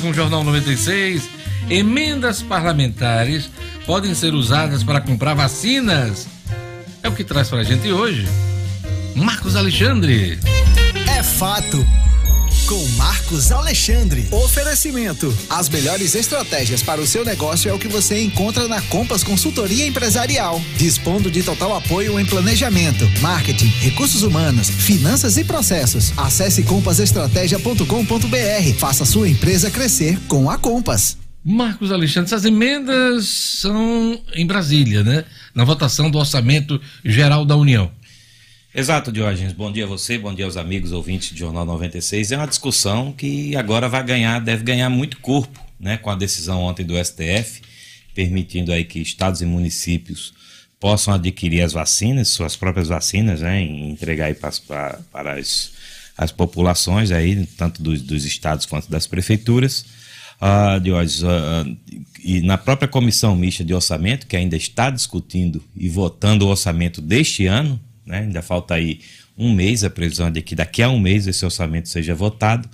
Com o Jornal 96. Emendas parlamentares podem ser usadas para comprar vacinas. É o que traz pra gente hoje. Marcos Alexandre. É fato. Com Marcos Alexandre. Oferecimento. As melhores estratégias para o seu negócio é o que você encontra na Compass Consultoria Empresarial. Dispondo de total apoio em planejamento, marketing, recursos humanos, finanças e processos. Acesse compassestratégia.com.br. Faça sua empresa crescer com a Compass. Marcos Alexandre, essas emendas são em Brasília, né? Na votação do Orçamento Geral da União. Exato, Diógenes. Bom dia a você, bom dia aos amigos ouvintes do Jornal 96. É uma discussão que agora vai ganhar, deve ganhar muito corpo, né, com a decisão ontem do STF, permitindo aí que estados e municípios possam adquirir as vacinas, suas próprias vacinas, né, e entregar aí para, para as, as populações aí, tanto dos, dos estados quanto das prefeituras. Ah, Diógenes, ah, ah, e na própria comissão mista de orçamento, que ainda está discutindo e votando o orçamento deste ano, né, ainda falta aí um mês, a previsão é de que daqui a um mês esse orçamento seja votado,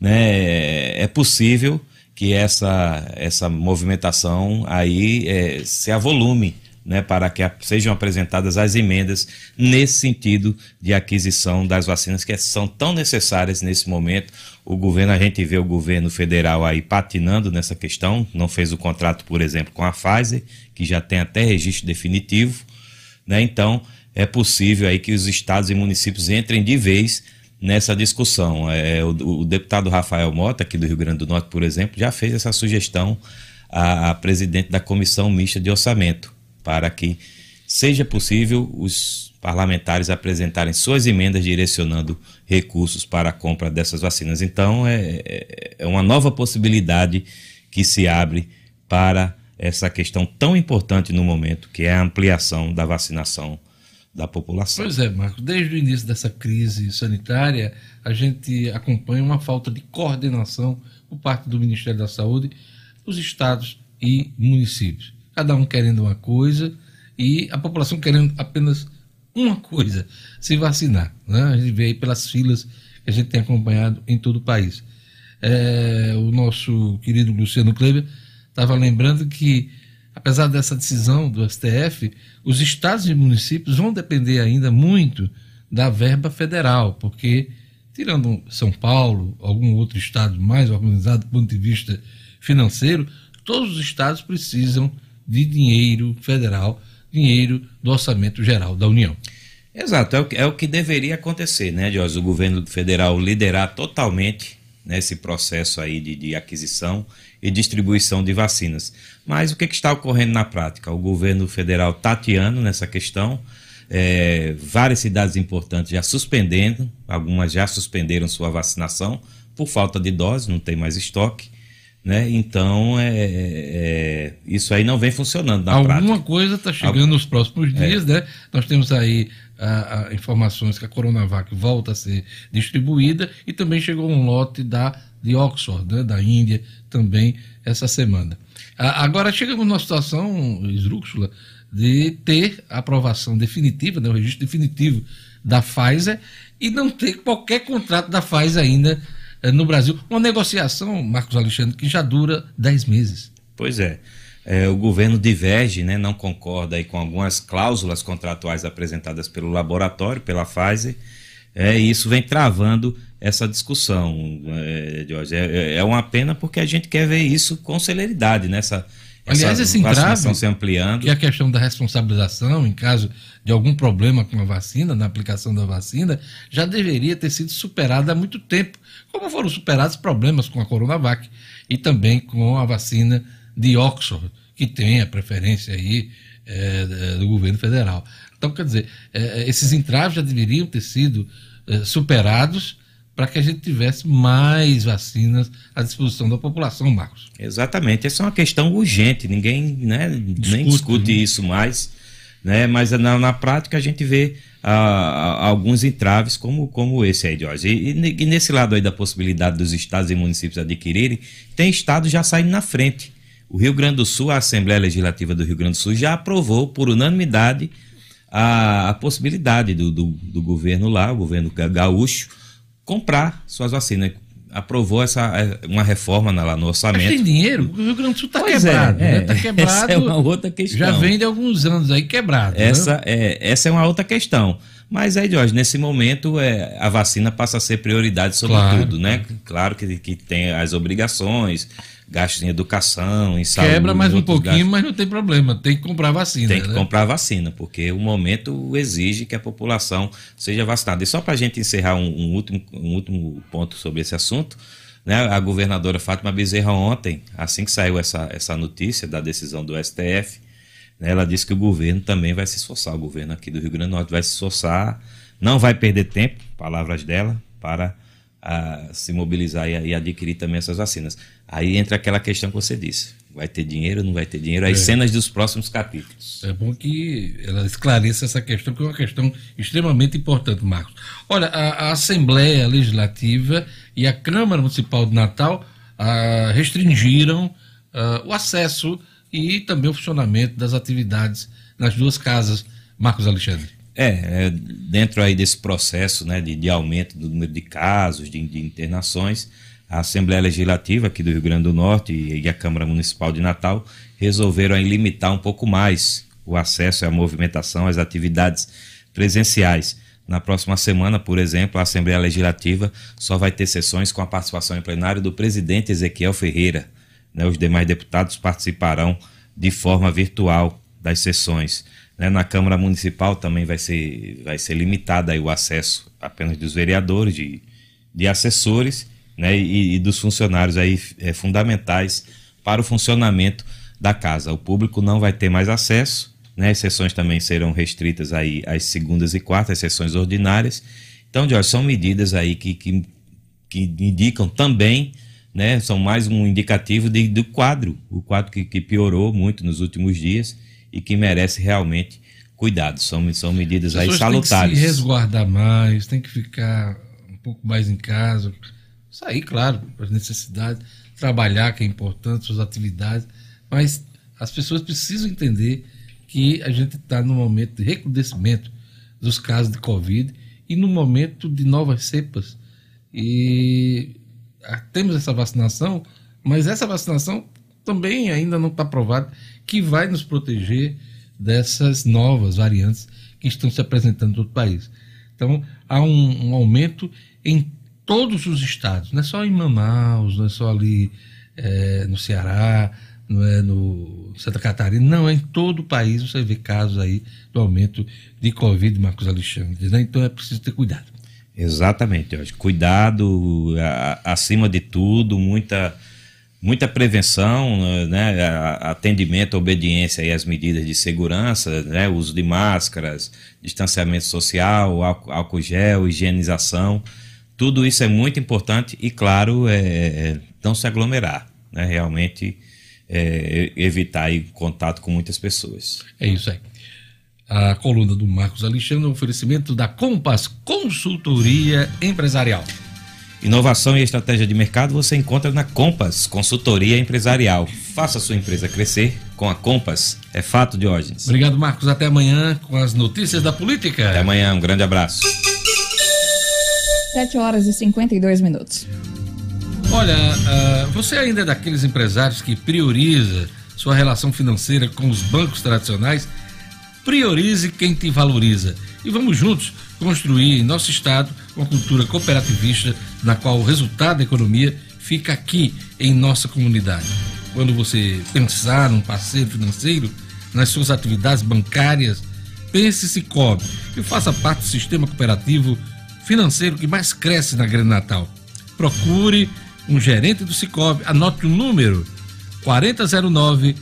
né, é possível que essa, essa movimentação aí é, se avolume né, para que sejam apresentadas as emendas nesse sentido de aquisição das vacinas que são tão necessárias nesse momento. O governo, a gente vê o governo federal aí patinando nessa questão, não fez o contrato, por exemplo, com a Pfizer, que já tem até registro definitivo, né? Então, é possível aí que os estados e municípios entrem de vez nessa discussão. É, o, o deputado Rafael Mota, aqui do Rio Grande do Norte, por exemplo, já fez essa sugestão à, à presidente da Comissão Mista de Orçamento, para que seja possível os parlamentares apresentarem suas emendas direcionando recursos para a compra dessas vacinas. Então, é, é- é uma nova possibilidade que se abre para essa questão tão importante no momento, que é a ampliação da vacinação da população. Pois é, Marcos, desde o início dessa crise sanitária, a gente acompanha uma falta de coordenação por parte do Ministério da Saúde, os estados e municípios. Cada um querendo uma coisa e a população querendo apenas uma coisa, se vacinar. Né? A gente vê aí pelas filas que a gente tem acompanhado em todo o país. É, o nosso querido Luciano Kleber estava lembrando que, apesar dessa decisão do STF, os estados e municípios vão depender ainda muito da verba federal, porque, tirando São Paulo, algum outro estado mais organizado do ponto de vista financeiro, todos os estados precisam de dinheiro federal, dinheiro do orçamento geral da União. Exato, é o, que- é o que deveria acontecer, né, Jorge? O governo federal liderar totalmente né, esse processo aí de, de aquisição e distribuição de vacinas. Mas o que, que está ocorrendo na prática? O governo federal tateando nessa questão, é, várias cidades importantes já suspendendo, algumas já suspenderam sua vacinação por falta de doses, não tem mais estoque. Né? Então, é, é, isso aí não vem funcionando na prática. Alguma coisa está chegando Algum- nos próximos É. dias, né? Nós temos aí ah, ah, informações que a Coronavac volta a ser distribuída e também chegou um lote da, de Oxford, né? da Índia, também essa semana. Agora chegamos numa situação, esdrúxula, de ter a aprovação definitiva, né? o registro definitivo da Pfizer e não ter qualquer contrato da Pfizer ainda eh, no Brasil. Uma negociação, Marcos Alexandre, que já dura 10 meses. Pois é. É, o governo diverge, né, não concorda aí com algumas cláusulas contratuais apresentadas pelo laboratório, pela Pfizer, é, e isso vem travando essa discussão, é, Jorge. É, é uma pena porque a gente quer ver isso com celeridade, né? Essa, Aliás, essa esse vacinação se ampliando. que é a questão da responsabilização em caso de algum problema com a vacina, na aplicação da vacina, já deveria ter sido superada há muito tempo, como foram superados problemas com a Coronavac e também com a vacina de Oxford, que tem a preferência aí eh, do governo federal. Então, quer dizer, eh, esses entraves já deveriam ter sido eh, superados para que a gente tivesse mais vacinas à disposição da população, Marcos. Exatamente, essa é uma questão urgente, ninguém né, nem discute né? isso mais, né, mas na, na prática a gente vê ah, ah, alguns entraves como, como esse aí, Jorge. E, e- e nesse lado aí da possibilidade dos estados e municípios adquirirem, tem estado já saindo na frente. O Rio Grande do Sul, a Assembleia Legislativa do Rio Grande do Sul já aprovou por unanimidade a, a possibilidade do, do, do governo lá, o governo ga- gaúcho, comprar suas vacinas. Aprovou essa, eh, uma reforma na- lá no orçamento. Mas tem dinheiro? O Rio Grande do Sul está é, quebrado. é. né? Tá quebrado. Essa é uma outra questão. Já vem de alguns anos aí quebrado. né? Essa é, essa é uma outra questão. Mas aí, Jorge, nesse momento é, a vacina passa a ser prioridade sobre Claro. tudo, né? Claro que, que tem as obrigações, gastos em educação, em saúde. Quebra mais um pouquinho, gastos. mas não tem problema. Tem que comprar vacina. Tem que né? comprar vacina, porque o momento exige que a população seja vacinada. E só para a gente encerrar um, um último, um último ponto sobre esse assunto, né, a governadora Fátima Bezerra ontem, assim que saiu essa, essa notícia da decisão do STF, ela disse que o governo também vai se esforçar, o governo aqui do Rio Grande do Norte vai se esforçar, não vai perder tempo, palavras dela, para ah, se mobilizar e, e adquirir também essas vacinas. Aí entra aquela questão que você disse, vai ter dinheiro, não vai ter dinheiro, aí É. cenas dos próximos capítulos. É bom que ela esclareça essa questão, que é uma questão extremamente importante, Marcos. Olha, a, a Assembleia Legislativa e a Câmara Municipal de Natal ah, restringiram ah, o acesso e também o funcionamento das atividades nas duas casas, Marcos Alexandre. É, é, dentro aí desse processo né, de, de aumento do número de casos, de, de internações, a Assembleia Legislativa aqui do Rio Grande do Norte e, e a Câmara Municipal de Natal resolveram aí limitar um pouco mais o acesso e a movimentação às atividades presenciais. Na próxima semana, por exemplo, a Assembleia Legislativa só vai ter sessões com a participação em plenário do presidente Ezequiel Ferreira. Né? Os demais deputados participarão de forma virtual das sessões. Né? Na Câmara Municipal também vai ser, vai ser limitado aí o acesso apenas dos vereadores, de, de assessores né? e, e dos funcionários aí, é, fundamentais para o funcionamento da casa. O público não vai ter mais acesso, né? As sessões também serão restritas aí às segundas e quartas, sessões ordinárias. Então, Jorge, são medidas aí que, que, que indicam também, né? São mais um indicativo de, do quadro, o quadro que, que piorou muito nos últimos dias e que merece realmente cuidado. São, são medidas aí salutares. Tem que se resguardar mais, tem que ficar um pouco mais em casa, sair, claro, para as necessidades, trabalhar, que é importante, suas atividades, mas as pessoas precisam entender que a gente está no momento de recrudescimento dos casos de Covid e no momento de novas cepas. E temos essa vacinação, mas essa vacinação também ainda não está provada que vai nos proteger dessas novas variantes que estão se apresentando em todo o país. Então, há um, um aumento em todos os estados, não é só em Manaus, não é só ali é, no Ceará, não é no Santa Catarina, não, é em todo o país você vê casos aí do aumento de Covid, Marcos Alexandre, né? então é preciso ter cuidado. Exatamente, Jorge. Cuidado, a, acima de tudo, muita, muita prevenção, né? atendimento, obediência às medidas de segurança, né? uso de máscaras, distanciamento social, álcool, álcool gel, higienização. Tudo isso é muito importante e, claro, é, é não se aglomerar. Né? Realmente é, evitar aí contato com muitas pessoas. É isso aí. A coluna do Marcos Alexandre, um oferecimento da Compass Consultoria Empresarial. Inovação e estratégia de mercado você encontra na Compass Consultoria Empresarial. Faça sua empresa crescer com a Compass. É fato, Diógenes. Obrigado, Marcos. Até amanhã com as notícias da política. Até amanhã. Um grande abraço. 7 horas e 52 minutos. Olha, uh, você ainda é daqueles empresários que prioriza sua relação financeira com os bancos tradicionais? Priorize quem te valoriza. E vamos juntos construir em nosso estado uma cultura cooperativista na qual o resultado da economia fica aqui em nossa comunidade. Quando você pensar num parceiro financeiro, nas suas atividades bancárias, pense se cobre e faça parte do sistema cooperativo financeiro que mais cresce na Grande Natal. Procure um gerente do Cicobi, anote o número 4009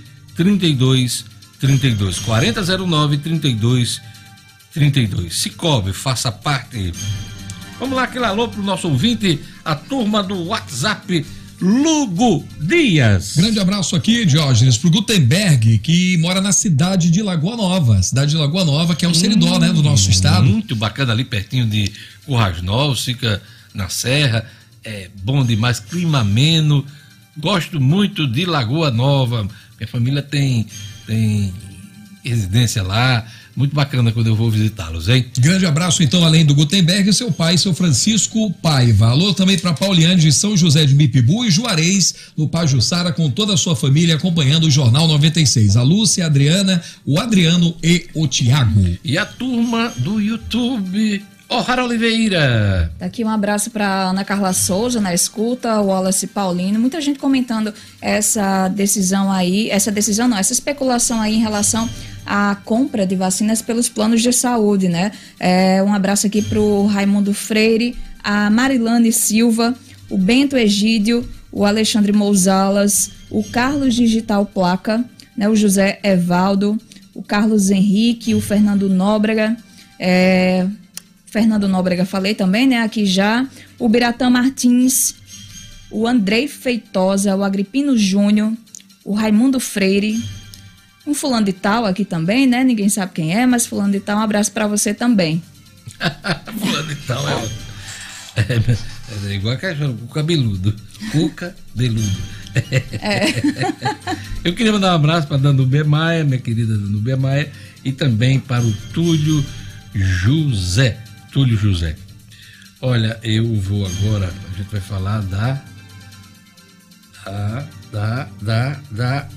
3232. 4009 3232. Cicobi, faça parte. Vamos lá, aquele alô pro nosso ouvinte, a turma do WhatsApp. Lugo Dias. Grande abraço aqui, Diógenes, pro Gutenberg, que mora na cidade de Lagoa Nova. Cidade de Lagoa Nova, que é o seridó, hum, né, do nosso estado. Muito bacana ali pertinho de Currais Novos, fica na Serra é bom demais, clima ameno. Gosto muito de Lagoa Nova. Minha família tem, tem residência lá. Muito bacana quando eu vou visitá-los, hein? Grande abraço, então, além do Gutenberg, seu pai, seu Francisco Paiva. Alô também para Pauliane de São José de Mipibu e Juarez, no Pajussara, com toda a sua família acompanhando o Jornal 96. A Lúcia, a Adriana, o Adriano e o Tiago. E a turma do YouTube O'Hara Oliveira. Aqui um abraço para Ana Carla Souza na escuta, Wallace Paulino, muita gente comentando essa decisão aí, essa decisão não, essa especulação aí em relação à compra de vacinas pelos planos de saúde, né? É, um abraço aqui para o Raimundo Freire, a Marilane Silva, o Bento Egídio, o Alexandre Mousalas, o Carlos Digital Placa, né? O José Evaldo, o Carlos Henrique, o Fernando Nóbrega, é, Fernando Nóbrega falei também, né? Aqui já. O Biratã Martins, o Andrei Feitosa, o Agripino Júnior, o Raimundo Freire, um fulano de tal aqui também, né? Ninguém sabe quem é, mas fulano de tal, um abraço para você também. fulano de tal é, é, é igual a o cabeludo. Cuca beludo. É. Eu queria mandar um abraço para Danube Maia, minha querida Danube Maia, e também para o Túlio José. Túlio José. Olha, eu vou agora, a gente vai falar da. da. da. da. da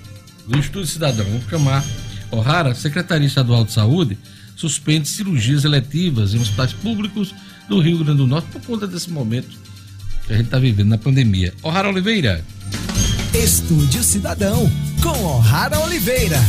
do Estudo Cidadão. Vamos chamar. O'Hara, Secretaria Estadual de Saúde, suspende cirurgias eletivas em hospitais públicos do Rio Grande do Norte por conta desse momento que a gente está vivendo na pandemia. O'Hara Oliveira. Estúdio Cidadão, com O'Hara Oliveira.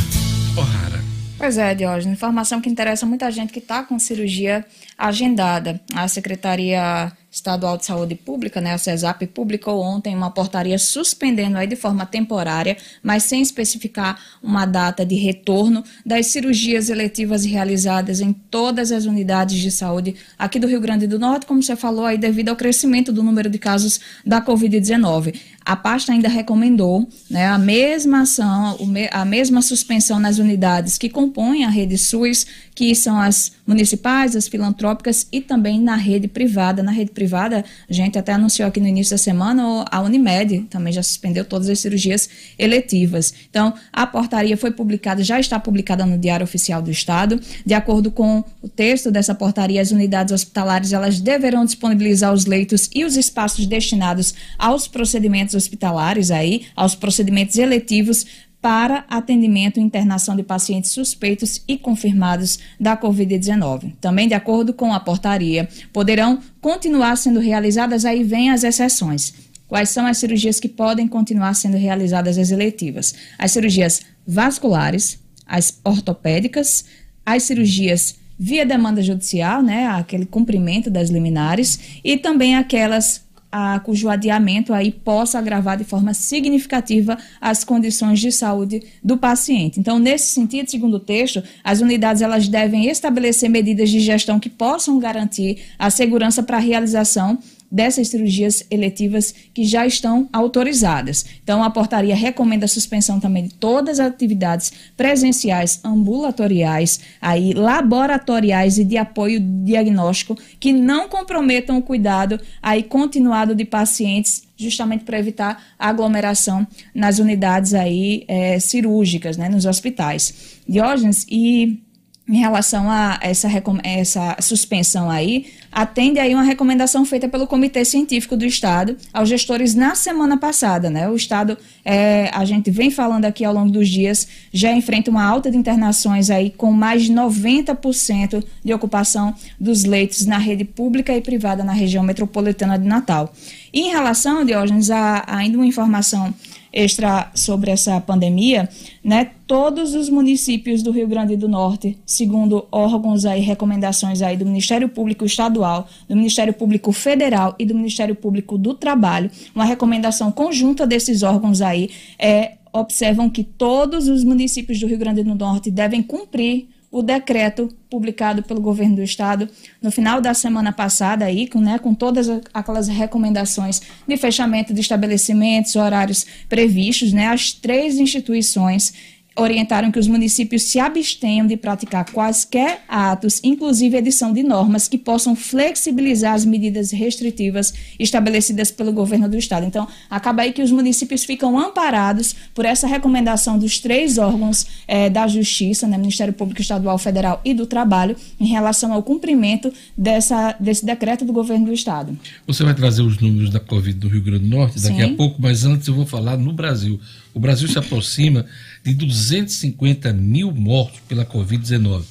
O'Hara. Pois é, Diógenes, informação que interessa muita gente que está com cirurgia agendada. A Secretaria Estadual de Saúde Pública, né, a CESAP, publicou ontem uma portaria suspendendo aí de forma temporária, mas sem especificar uma data de retorno das cirurgias eletivas realizadas em todas as unidades de saúde aqui do Rio Grande do Norte, como você falou aí, devido ao crescimento do número de casos da Covid-19. A pasta ainda recomendou né, a mesma ação, a mesma suspensão nas unidades que compõem a rede SUS, que são as municipais, as filantrópicas e também na rede privada. Na rede privada, a gente até anunciou aqui no início da semana, a Unimed também já suspendeu todas as cirurgias eletivas. Então, a portaria foi publicada, já está publicada no Diário Oficial do Estado. De acordo com o texto dessa portaria, as unidades hospitalares elas deverão disponibilizar os leitos e os espaços destinados aos procedimentos hospitalares aí, aos procedimentos eletivos para atendimento e internação de pacientes suspeitos e confirmados da Covid-19. Também, de acordo com a portaria, poderão continuar sendo realizadas, aí vem as exceções. Quais são as cirurgias que podem continuar sendo realizadas as eletivas? As cirurgias vasculares, as ortopédicas, as cirurgias via demanda judicial, né, aquele cumprimento das liminares, e também aquelas a, cujo adiamento aí possa agravar de forma significativa as condições de saúde do paciente. Então, nesse sentido, segundo o texto, as unidades elas devem estabelecer medidas de gestão que possam garantir a segurança para a realização dessas cirurgias eletivas que já estão autorizadas. Então, a portaria recomenda a suspensão também de todas as atividades presenciais, ambulatoriais, aí laboratoriais e de apoio diagnóstico que não comprometam o cuidado aí continuado de pacientes justamente para evitar aglomeração nas unidades aí é, cirúrgicas, né, nos hospitais. Diógenes, e em relação a essa, essa suspensão aí, atende aí uma recomendação feita pelo Comitê Científico do Estado aos gestores na semana passada, né? O Estado, é, a gente vem falando aqui ao longo dos dias, já enfrenta uma alta de internações aí com mais de 90% de ocupação dos leitos na rede pública e privada na região metropolitana de Natal. E em relação, Diógenes, a, a ainda uma informação extra sobre essa pandemia, né? Todos os municípios do Rio Grande do Norte, segundo órgãos aí, recomendações aí do Ministério Público Estadual, do Ministério Público Federal e do Ministério Público do Trabalho, uma recomendação conjunta desses órgãos aí é observam que todos os municípios do Rio Grande do Norte devem cumprir o decreto publicado pelo governo do estado no final da semana passada aí, com, né, com todas aquelas recomendações de fechamento de estabelecimentos, horários previstos, né, as três instituições orientaram que os municípios se abstenham de praticar quaisquer atos, inclusive edição de normas que possam flexibilizar as medidas restritivas estabelecidas pelo governo do estado. Então, acaba aí que os municípios ficam amparados por essa recomendação dos três órgãos eh, da Justiça, né, Ministério Público Estadual, Federal e do Trabalho, em relação ao cumprimento dessa, desse decreto do governo do estado. Você vai trazer os números da Covid do Rio Grande do Norte daqui Sim. a pouco, mas antes eu vou falar no Brasil. O Brasil se aproxima de 250 mil mortos pela Covid-19.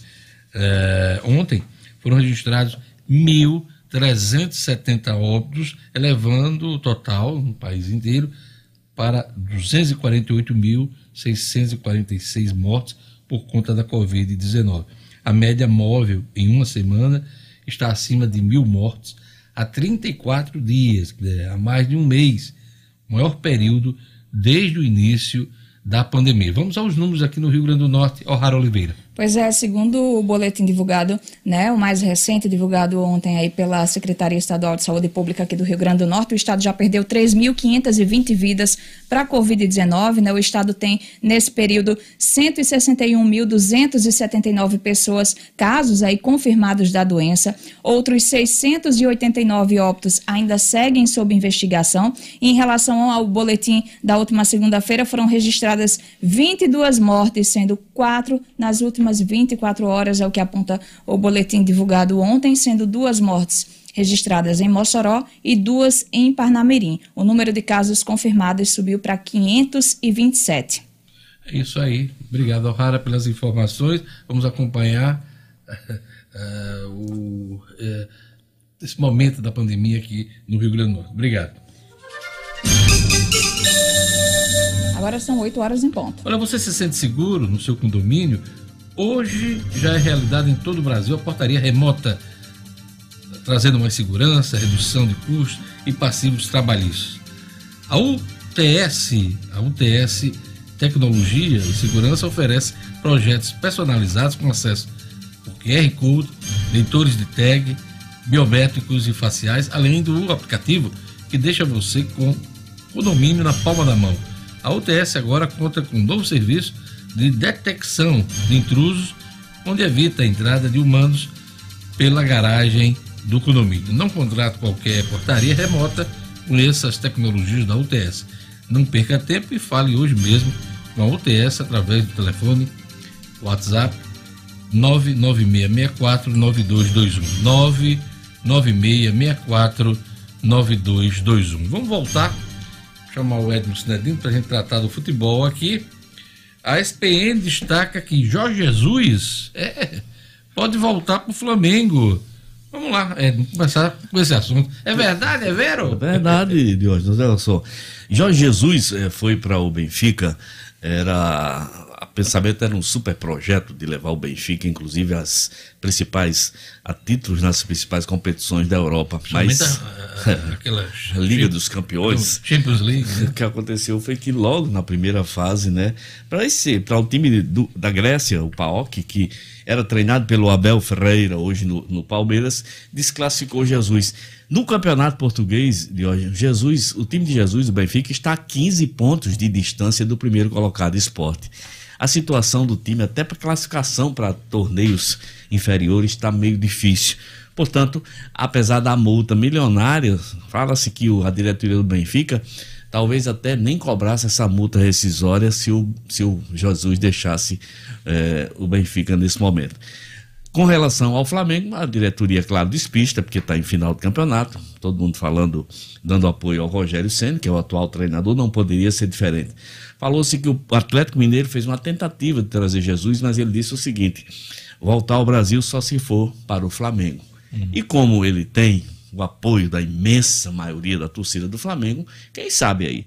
É, ontem foram registrados 1.370 óbitos, elevando o total no país inteiro para 248.646 mortes por conta da Covid-19. A média móvel em uma semana está acima de mil mortes há 34 dias, há mais de um mês, o maior período desde o início da pandemia. Vamos aos números aqui no Rio Grande do Norte, O'Hara Oliveira. Pois é, segundo o boletim divulgado, né, o mais recente, divulgado ontem aí pela Secretaria Estadual de Saúde Pública aqui do Rio Grande do Norte, o estado já perdeu 3.520 vidas para a Covid-19, né? O estado tem nesse período 161.279 pessoas casos aí confirmados da doença, outros 689 óbitos ainda seguem sob investigação. Em relação ao boletim da última segunda-feira, foram registradas 22 mortes, sendo quatro nas últimas últimas 24 horas, é o que aponta o boletim divulgado ontem, sendo duas mortes registradas em Mossoró e duas em Parnamirim. O número de casos confirmados subiu para 527. É isso aí. Obrigado, O'Hara, pelas informações. Vamos acompanhar eh, o, eh, esse momento da pandemia aqui no Rio Grande do Norte. Obrigado. Agora são 8 horas em ponto. Olha, você se sente seguro no seu condomínio? Hoje já é realidade em todo o Brasil a portaria remota, trazendo mais segurança, redução de custos e passivos trabalhistas. A UTS, a UTS Tecnologia e Segurança oferece projetos personalizados com acesso por QR Code, leitores de tag, biométricos e faciais, além do aplicativo que deixa você com o domínio na palma da mão. A UTS agora conta com um novo serviço de detecção de intrusos, onde evita a entrada de humanos pela garagem do condomínio. Não contrata qualquer portaria remota, conheça as tecnologias da UTS. Não perca tempo e fale hoje mesmo com a UTS através do telefone WhatsApp 996649221. 996649221. Vamos voltar, chamar o Edmo Sinedino para a gente tratar do futebol aqui. A SPN destaca que Jorge Jesus é, pode voltar para o Flamengo. Vamos lá, Edmo, começar com esse assunto. É verdade, é vero? É verdade, Diógenes. Olha só. Jorge Jesus eh, foi para o Benfica, era. A pensamento era um super projeto de levar o Benfica, inclusive, às principais, a títulos nas principais competições da Europa. Mas a- a- aquela Liga dos Campeões. Champions League. O que aconteceu foi que logo na primeira fase, né, para esse, para o time do- da Grécia, o PAOK, que era treinado pelo Abel Ferreira, hoje no, no Palmeiras, desclassificou Jesus. No Campeonato Português de hoje, Jesus, o time de Jesus, o Benfica, está a 15 pontos de distância do primeiro colocado esporte. A situação do time, até para classificação para torneios inferiores, está meio difícil. Portanto, apesar da multa milionária, fala-se que a diretoria do Benfica talvez até nem cobrasse essa multa rescisória se o, se o Jesus deixasse eh, o Benfica nesse momento. Com relação ao Flamengo, a diretoria, claro, despista, porque está em final de campeonato, todo mundo falando, dando apoio ao Rogério Senna, que é o atual treinador, não poderia ser diferente. Falou-se que o Atlético Mineiro fez uma tentativa de trazer Jesus, mas ele disse o seguinte: voltar ao Brasil só se for para o Flamengo. E como ele tem o apoio da imensa maioria da torcida do Flamengo, quem sabe aí,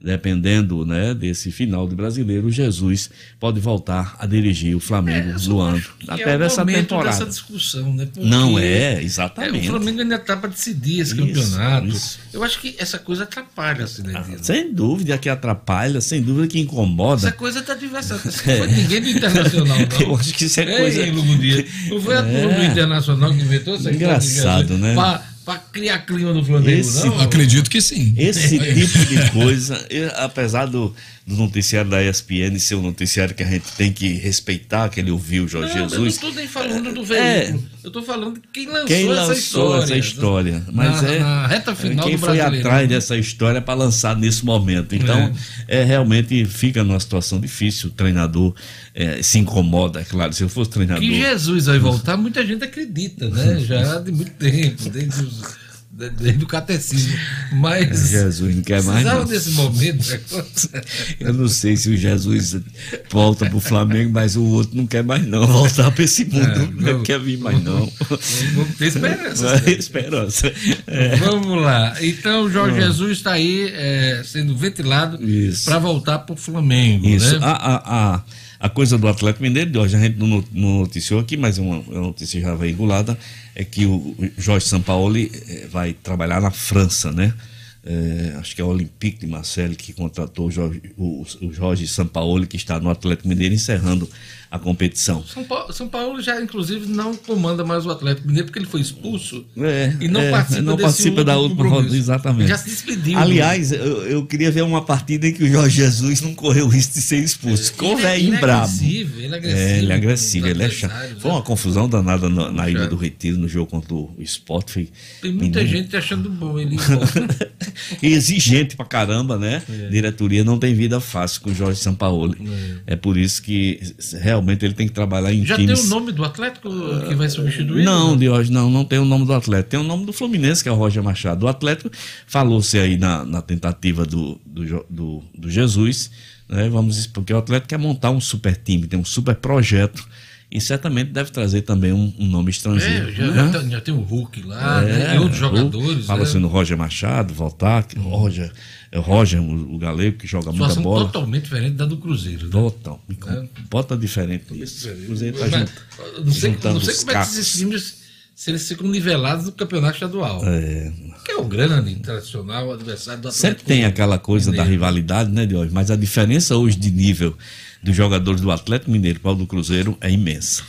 dependendo né, desse final de brasileiro, Jesus pode voltar a dirigir o Flamengo no ano, até é momento temporada. dessa discussão, né? Porque Não é, é, exatamente. o Flamengo ainda está para decidir esse Isso, campeonato. isso. Eu acho que essa coisa atrapalha a Cinedino. Sem dúvida que atrapalha, sem dúvida que incomoda. Essa coisa está diversa. Não foi ninguém do Internacional, não. Eu acho que isso é Ei, coisa- Lugo Dias. Não foi a turma do É. Internacional que inventou essa Engraçado, né? Para criar clima no Flamengo, Esse- não? Acredito que sim. Esse tipo de coisa, eu- apesar do, do noticiário da ESPN ser um noticiário que a gente tem que respeitar, que ele ouviu o Jorge Não, eu não Jesus. estou nem falando do É. veículo. Eu estou falando de quem lançou, Quem essa lançou história. essa história? Mas na, é na reta final quem foi atrás dessa história para lançar nesse momento. Então, é. realmente fica numa situação difícil. O treinador é, se incomoda, é claro. Se eu fosse treinador. Que Jesus vai voltar, muita gente acredita, né? Já de muito tempo, desde, os- desde o catecismo. Mas. Jesus não quer mais. precisava Não. desse momento. Eu não sei se o Jesus volta pro Flamengo, mas o outro não quer mais não voltar para esse mundo. É, não vamos- quer vir mais não. Vamos ter esperança. Vai, esperança. É. Vamos lá. Então, o Jorge Jesus está aí é, sendo ventilado para voltar para o Flamengo. Isso. Né? A, a, a, a coisa do Atlético Mineiro, hoje a gente não not- não noticiou aqui, mas é uma, uma notícia já veiculada, é que o Jorge Sampaoli eh, vai trabalhar na França, né? Eh, acho que é o Olympique de Marseille que contratou o Jorge, o, o Jorge Sampaoli, que está no Atlético Mineiro, encerrando a competição. São Paulo, São Paulo já, inclusive, não comanda mais o Atlético Mineiro porque ele foi expulso É, e não é, participa, não participa da última rodada, exatamente. Já se despediu. Aliás, eu, eu queria ver uma partida em que o Jorge Jesus não correu o risco de ser expulso. Ficou é- velhinho ele é brabo. agressivo, ele é agressivo É, ele é agressivo, ele é chato. adversários, Foi né? uma confusão danada na, na Ilha do Retiro, no jogo contra o Sport. Foi Tem muita menino. gente achando bom ele exigente pra caramba, né? Diretoria não tem vida fácil com o Jorge Sampaoli. É. por isso que realmente ele tem que trabalhar em Já times. tem o nome do Atlético que vai substituir? Não, Diógenes, não, não tem o nome do Atlético. Tem o nome do Fluminense, que é o Roger Machado. O Atlético falou-se aí na, na tentativa do, do, do, do Jesus, né? Vamos, porque o Atlético quer montar um super time, tem um super projeto. E certamente deve trazer também um, um nome estrangeiro. É, já, né? já tem, já tem o Hulk lá, né? E outros jogadores. Fala né? assim no Roger Machado, voltar, que o Roger, é o Roger, o, o galego, que joga muita Situação bola. totalmente diferente da do Cruzeiro. Né? Total. Bota diferente isso. O Cruzeiro tá Mas, jun- não sei, juntando não sei como é que esses times, se eles ficam nivelados no campeonato estadual. É. Que é o grande internacional, o adversário do Atlético. Sempre tem aquela coisa da Mineiro. rivalidade, né, Diógenes? Mas a diferença hoje de nível dos jogadores do Atlético Mineiro para o do Cruzeiro é imensa.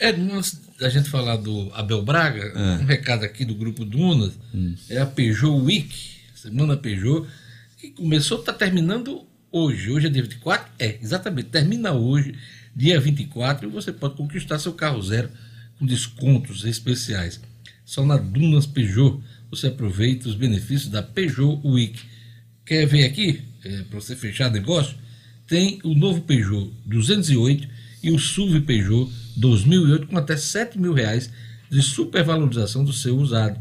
É, antes da gente falar do Abel Braga, É. um recado aqui do grupo Dunas, Hum. é a Peugeot Week, Semana Peugeot, que começou, está terminando hoje. Hoje é dia 24? É, exatamente, termina hoje, dia 24, e você pode conquistar seu carro zero com descontos especiais. Só na Dunas Peugeot você aproveita os benefícios da Peugeot Week. Quer ver aqui, para você fechar negócio? Tem o novo Peugeot 208 e o SUV Peugeot 2008 com até 7 mil reais de supervalorização do seu usado.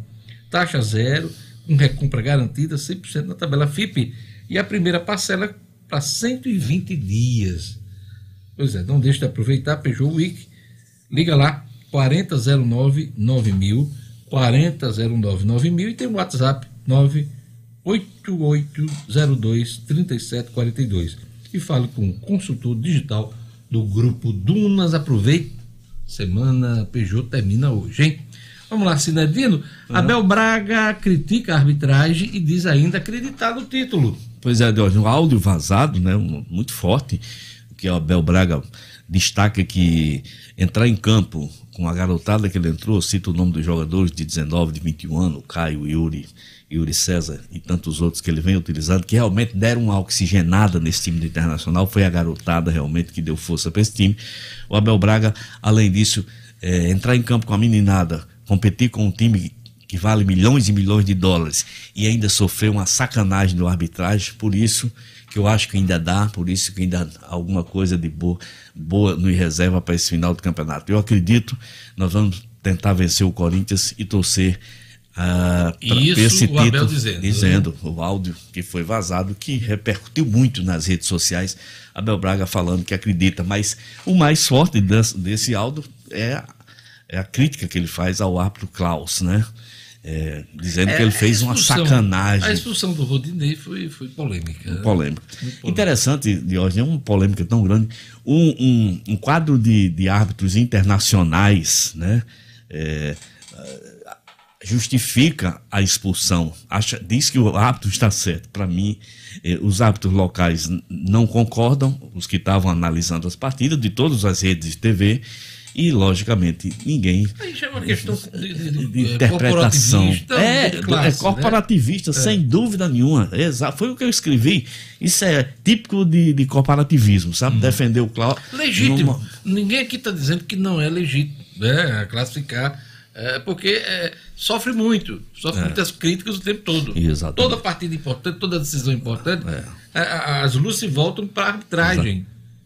Taxa zero, com recompra garantida 100% na tabela FIP e a primeira parcela para 120 dias. Pois é, não deixe de aproveitar a Peugeot Week. Liga lá, 4009 9000, 4009 9000 e tem o WhatsApp 98802 3742. E fale com o consultor digital do grupo Dunas. Aproveite, semana Peugeot termina hoje, hein? Vamos lá, Cinedino. Abel Braga critica a arbitragem e diz ainda acreditar no título. Pois é, Diógenes, um áudio vazado, né, um- muito forte, que o Abel Braga destaca que entrar em campo com a garotada que ele entrou, cita o nome dos jogadores de 19, de 21 anos, Caio, Yuri, Yuri César e tantos outros que ele vem utilizando, que realmente deram uma oxigenada nesse time do Internacional, foi a garotada realmente que deu força para esse time. O Abel Braga, além disso, é, entrar em campo com a meninada, competir com um time que vale milhões e milhões de dólares e ainda sofreu uma sacanagem do arbitragem, por isso que eu acho que ainda dá, por isso que ainda há alguma coisa de boa, boa no reserva para esse final do campeonato. Eu acredito, nós vamos tentar vencer o Corinthians e torcer ah, Isso esse o Abel título, dizendo, né? dizendo o áudio que foi vazado, que repercutiu muito nas redes sociais, Abel Braga falando que acredita, mas o mais forte desse, desse áudio é, a- é a crítica que ele faz ao árbitro Klaus, né? É, dizendo É, que ele fez uma sacanagem. A expulsão do Rodinei foi, foi polêmica. né? Polêmica. Polêmica. Interessante, Diógenes, é uma polêmica tão grande. Um, um, um quadro de, de árbitros internacionais, né? é, justifica a expulsão. Acha, diz que o árbitro está certo. Para mim, eh, os árbitros locais não concordam, os que estavam analisando as partidas de todas as redes de TV. E, logicamente, ninguém já é uma questão de, de- de- é, interpretação. corporativista, É, de é classe, corporativista, né? sem dúvida nenhuma. Exato. Foi o que eu escrevi. Isso é típico de, de corporativismo, sabe? Defender o Cláudio. Hum. Legítimo. Ninguém aqui está dizendo que não é legítimo né, classificar, é, porque é, sofre muito, sofre É. muitas críticas o tempo todo. Exatamente. Toda partida importante, toda decisão importante, a- as luzes se voltam para a arbitragem.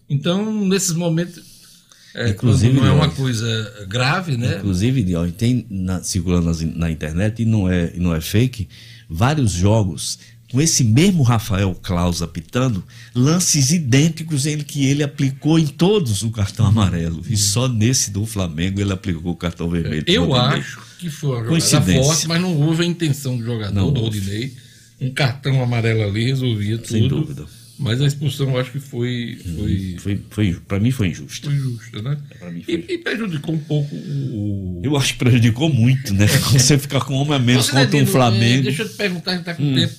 Então, nesses momentos, é, Inclusive, não é uma coisa grave, né? Inclusive, tem na, circulando na, internet, e não, é, não é fake, vários jogos com esse mesmo Rafael Klaus apitando, lances idênticos em que ele aplicou em todos o cartão amarelo. E só nesse do Flamengo ele aplicou o cartão vermelho. Eu acho que foi uma jogada forte, mas não houve a intenção do jogador, Não do houve. Rodinei. Um cartão amarelo ali resolvia tudo. Sem dúvida. Mas a expulsão eu acho que foi, foi, Foi, foi, para mim foi injusto. foi justa, né? E, e prejudicou um pouco o. Eu acho que prejudicou muito, né? Você ficar com um homem a menos contra um Nedino, é, Flamengo. deixa eu te perguntar, a gente tá com Hum. tempo.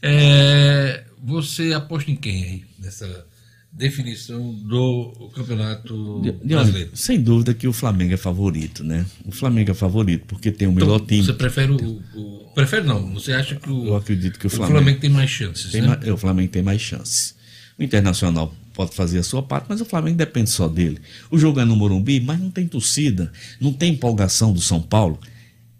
É, você aposta em quem aí? Nessa definição do campeonato De- de- brasileiro? sem dúvida que o Flamengo é favorito, né? O Flamengo é favorito porque tem o melhor Então, time. Você prefere o, o- Prefere não, você acha que o. Eu acredito que o o Flamengo, Flamengo tem mais chances, tem né? é, o Flamengo tem mais chances. O Internacional pode fazer a sua parte, mas o Flamengo depende só dele. O jogo é no Morumbi, mas não tem torcida, não tem empolgação do São Paulo.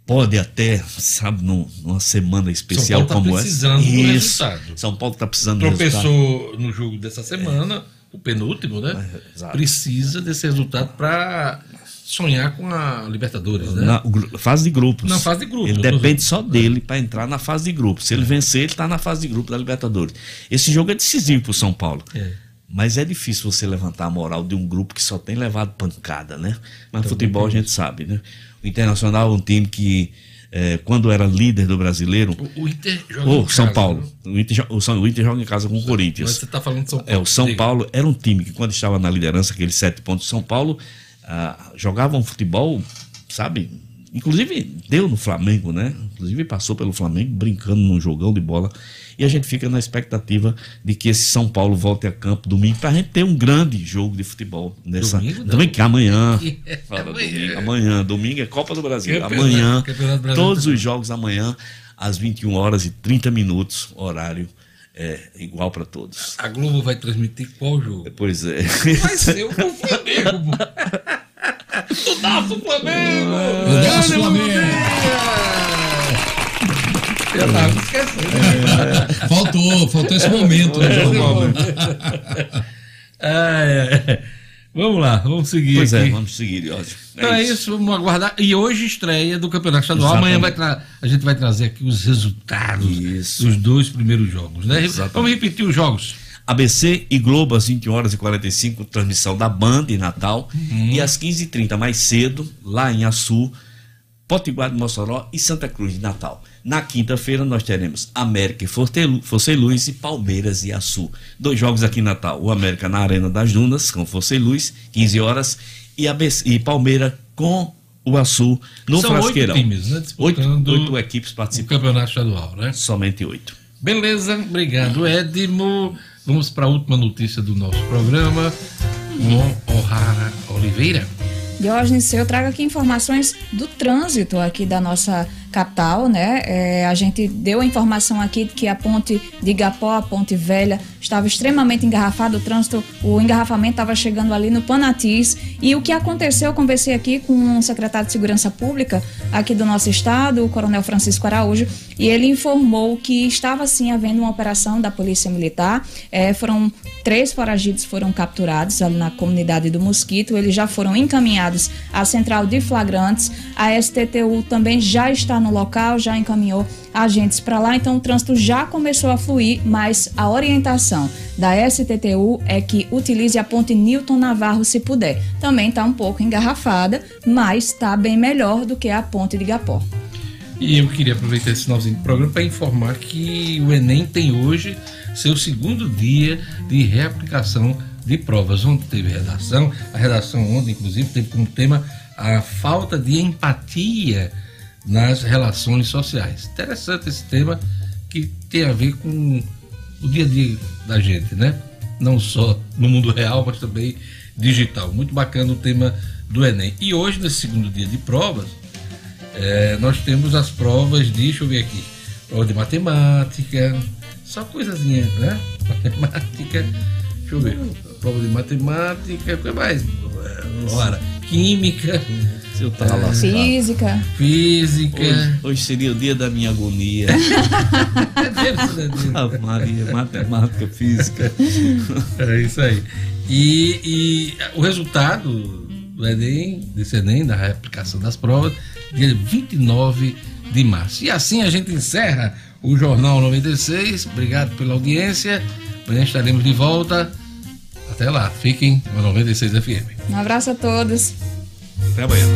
Pode até, sabe, num- numa semana especial São Paulo tá como precisando essa. do Isso. resultado. São Paulo está precisando do resultado. Tropeçou no jogo dessa semana, o penúltimo, né? exato. Precisa desse resultado para sonhar com a Libertadores, né? Na fase de grupos. Na fase de grupos, Ele depende só dele para entrar na fase de grupos. Se ele vencer, ele está na fase de grupos da Libertadores. Esse jogo é decisivo para o São Paulo. É. Mas é difícil você levantar a moral de um grupo que só tem levado pancada, né? Mas no futebol a gente sabe, né? O Internacional é um time que, eh, quando era líder do brasileiro. O, o Inter joga em São casa, Paulo. né? O Inter, o, São- o Inter joga em casa com o Mas Corinthians. você está falando de São Paulo. É, o São Diga. Paulo era um time que, quando estava na liderança, aqueles sete pontos, São Paulo ah, jogava um futebol, sabe? Inclusive deu no Flamengo, né? Inclusive passou pelo Flamengo brincando num jogão de bola. E a gente fica na expectativa de que esse São Paulo volte a campo domingo para a gente ter um grande jogo de futebol nessa. Domingo, não. Domingo, que amanhã. É Fala, amanhã. domingo, amanhã. Domingo é Copa do Brasil. Campeonato- amanhã. Campeonato Brasileiro. Todos os jogos amanhã, às 21 horas e 30 minutos, horário é, igual para todos. A Globo vai transmitir qual jogo? Pois é. Vai ser o Flamengo. pô. Do nosso Flamengo! O nosso Flamengo. Eu tava esquecendo. Faltou, faltou esse momento no jornal. É, é. Vamos lá, vamos seguir Pois é, aqui. vamos seguir, Iódio. Então é isso, vamos aguardar. E hoje estreia do Campeonato Estadual. Amanhã vai a gente vai trazer aqui os resultados Isso. dos dois primeiros jogos. Né? Exatamente. Vamos repetir os jogos. ABC e Globo às 21 horas e 45, transmissão da Band em Natal. Uhum. E às 15h30, mais cedo, lá em Açu, Potiguar de Mossoró e Santa Cruz de Natal. Na quinta-feira nós teremos América e Força e Luz e Palmeiras e Açu. Dois jogos aqui em Natal. O América na Arena das Dunas, com Força e Luz, 15 horas. E, ABC, e Palmeira com o Açu no São oito Frasqueirão. times, né, Oito, oito equipes O participando. Campeonato Estadual, né? Somente oito. Beleza, obrigado, Edmo. Vamos para a última notícia do nosso programa com O'Hara Oliveira. Diógenes, eu trago aqui informações do trânsito aqui da nossa capital, né? É, a gente deu a informação aqui que a ponte de Igapó, a ponte velha, estava extremamente engarrafada, o trânsito, o engarrafamento estava chegando ali no Panatis. E o que aconteceu, eu conversei aqui com o secretário de Segurança Pública aqui do nosso estado, o coronel Francisco Araújo, e ele informou que estava sim havendo uma operação da Polícia Militar. É, foram três foragidos foram capturados ali na comunidade do Mosquito. Eles já foram encaminhados à central de flagrantes. A STTU também já está no local, já encaminhou agentes para lá. Então o trânsito já começou a fluir, mas a orientação da STTU é que utilize a ponte Newton Navarro se puder. Também está um pouco engarrafada, mas está bem melhor do que a ponte de Gapó. E eu queria aproveitar esse finalzinho do programa para informar que o Enem tem hoje seu segundo dia de reaplicação de provas. Ontem teve redação, a redação ontem, inclusive, teve como tema a falta de empatia nas relações sociais. Interessante esse tema que tem a ver com o dia a dia da gente, né? Não só no mundo real, mas também digital. Muito bacana o tema do Enem. E hoje, nesse segundo dia de provas, é, nós temos as provas de, deixa eu ver aqui, prova de matemática, só coisazinha, né? Matemática, deixa eu ver, prova de matemática, o que mais? É, Ora, química, Se eu tava lascado. Física. física. Hoje, hoje seria o dia da minha agonia. Ave Maria, matemática, física. É isso aí. E, e o resultado do Enem, desse Enem, da reaplicação das provas, dia 29 de março. E assim a gente encerra o Jornal 96. Obrigado pela audiência. Amanhã estaremos de volta. Até lá. Fiquem no 96 FM. Um abraço a todos. Até amanhã.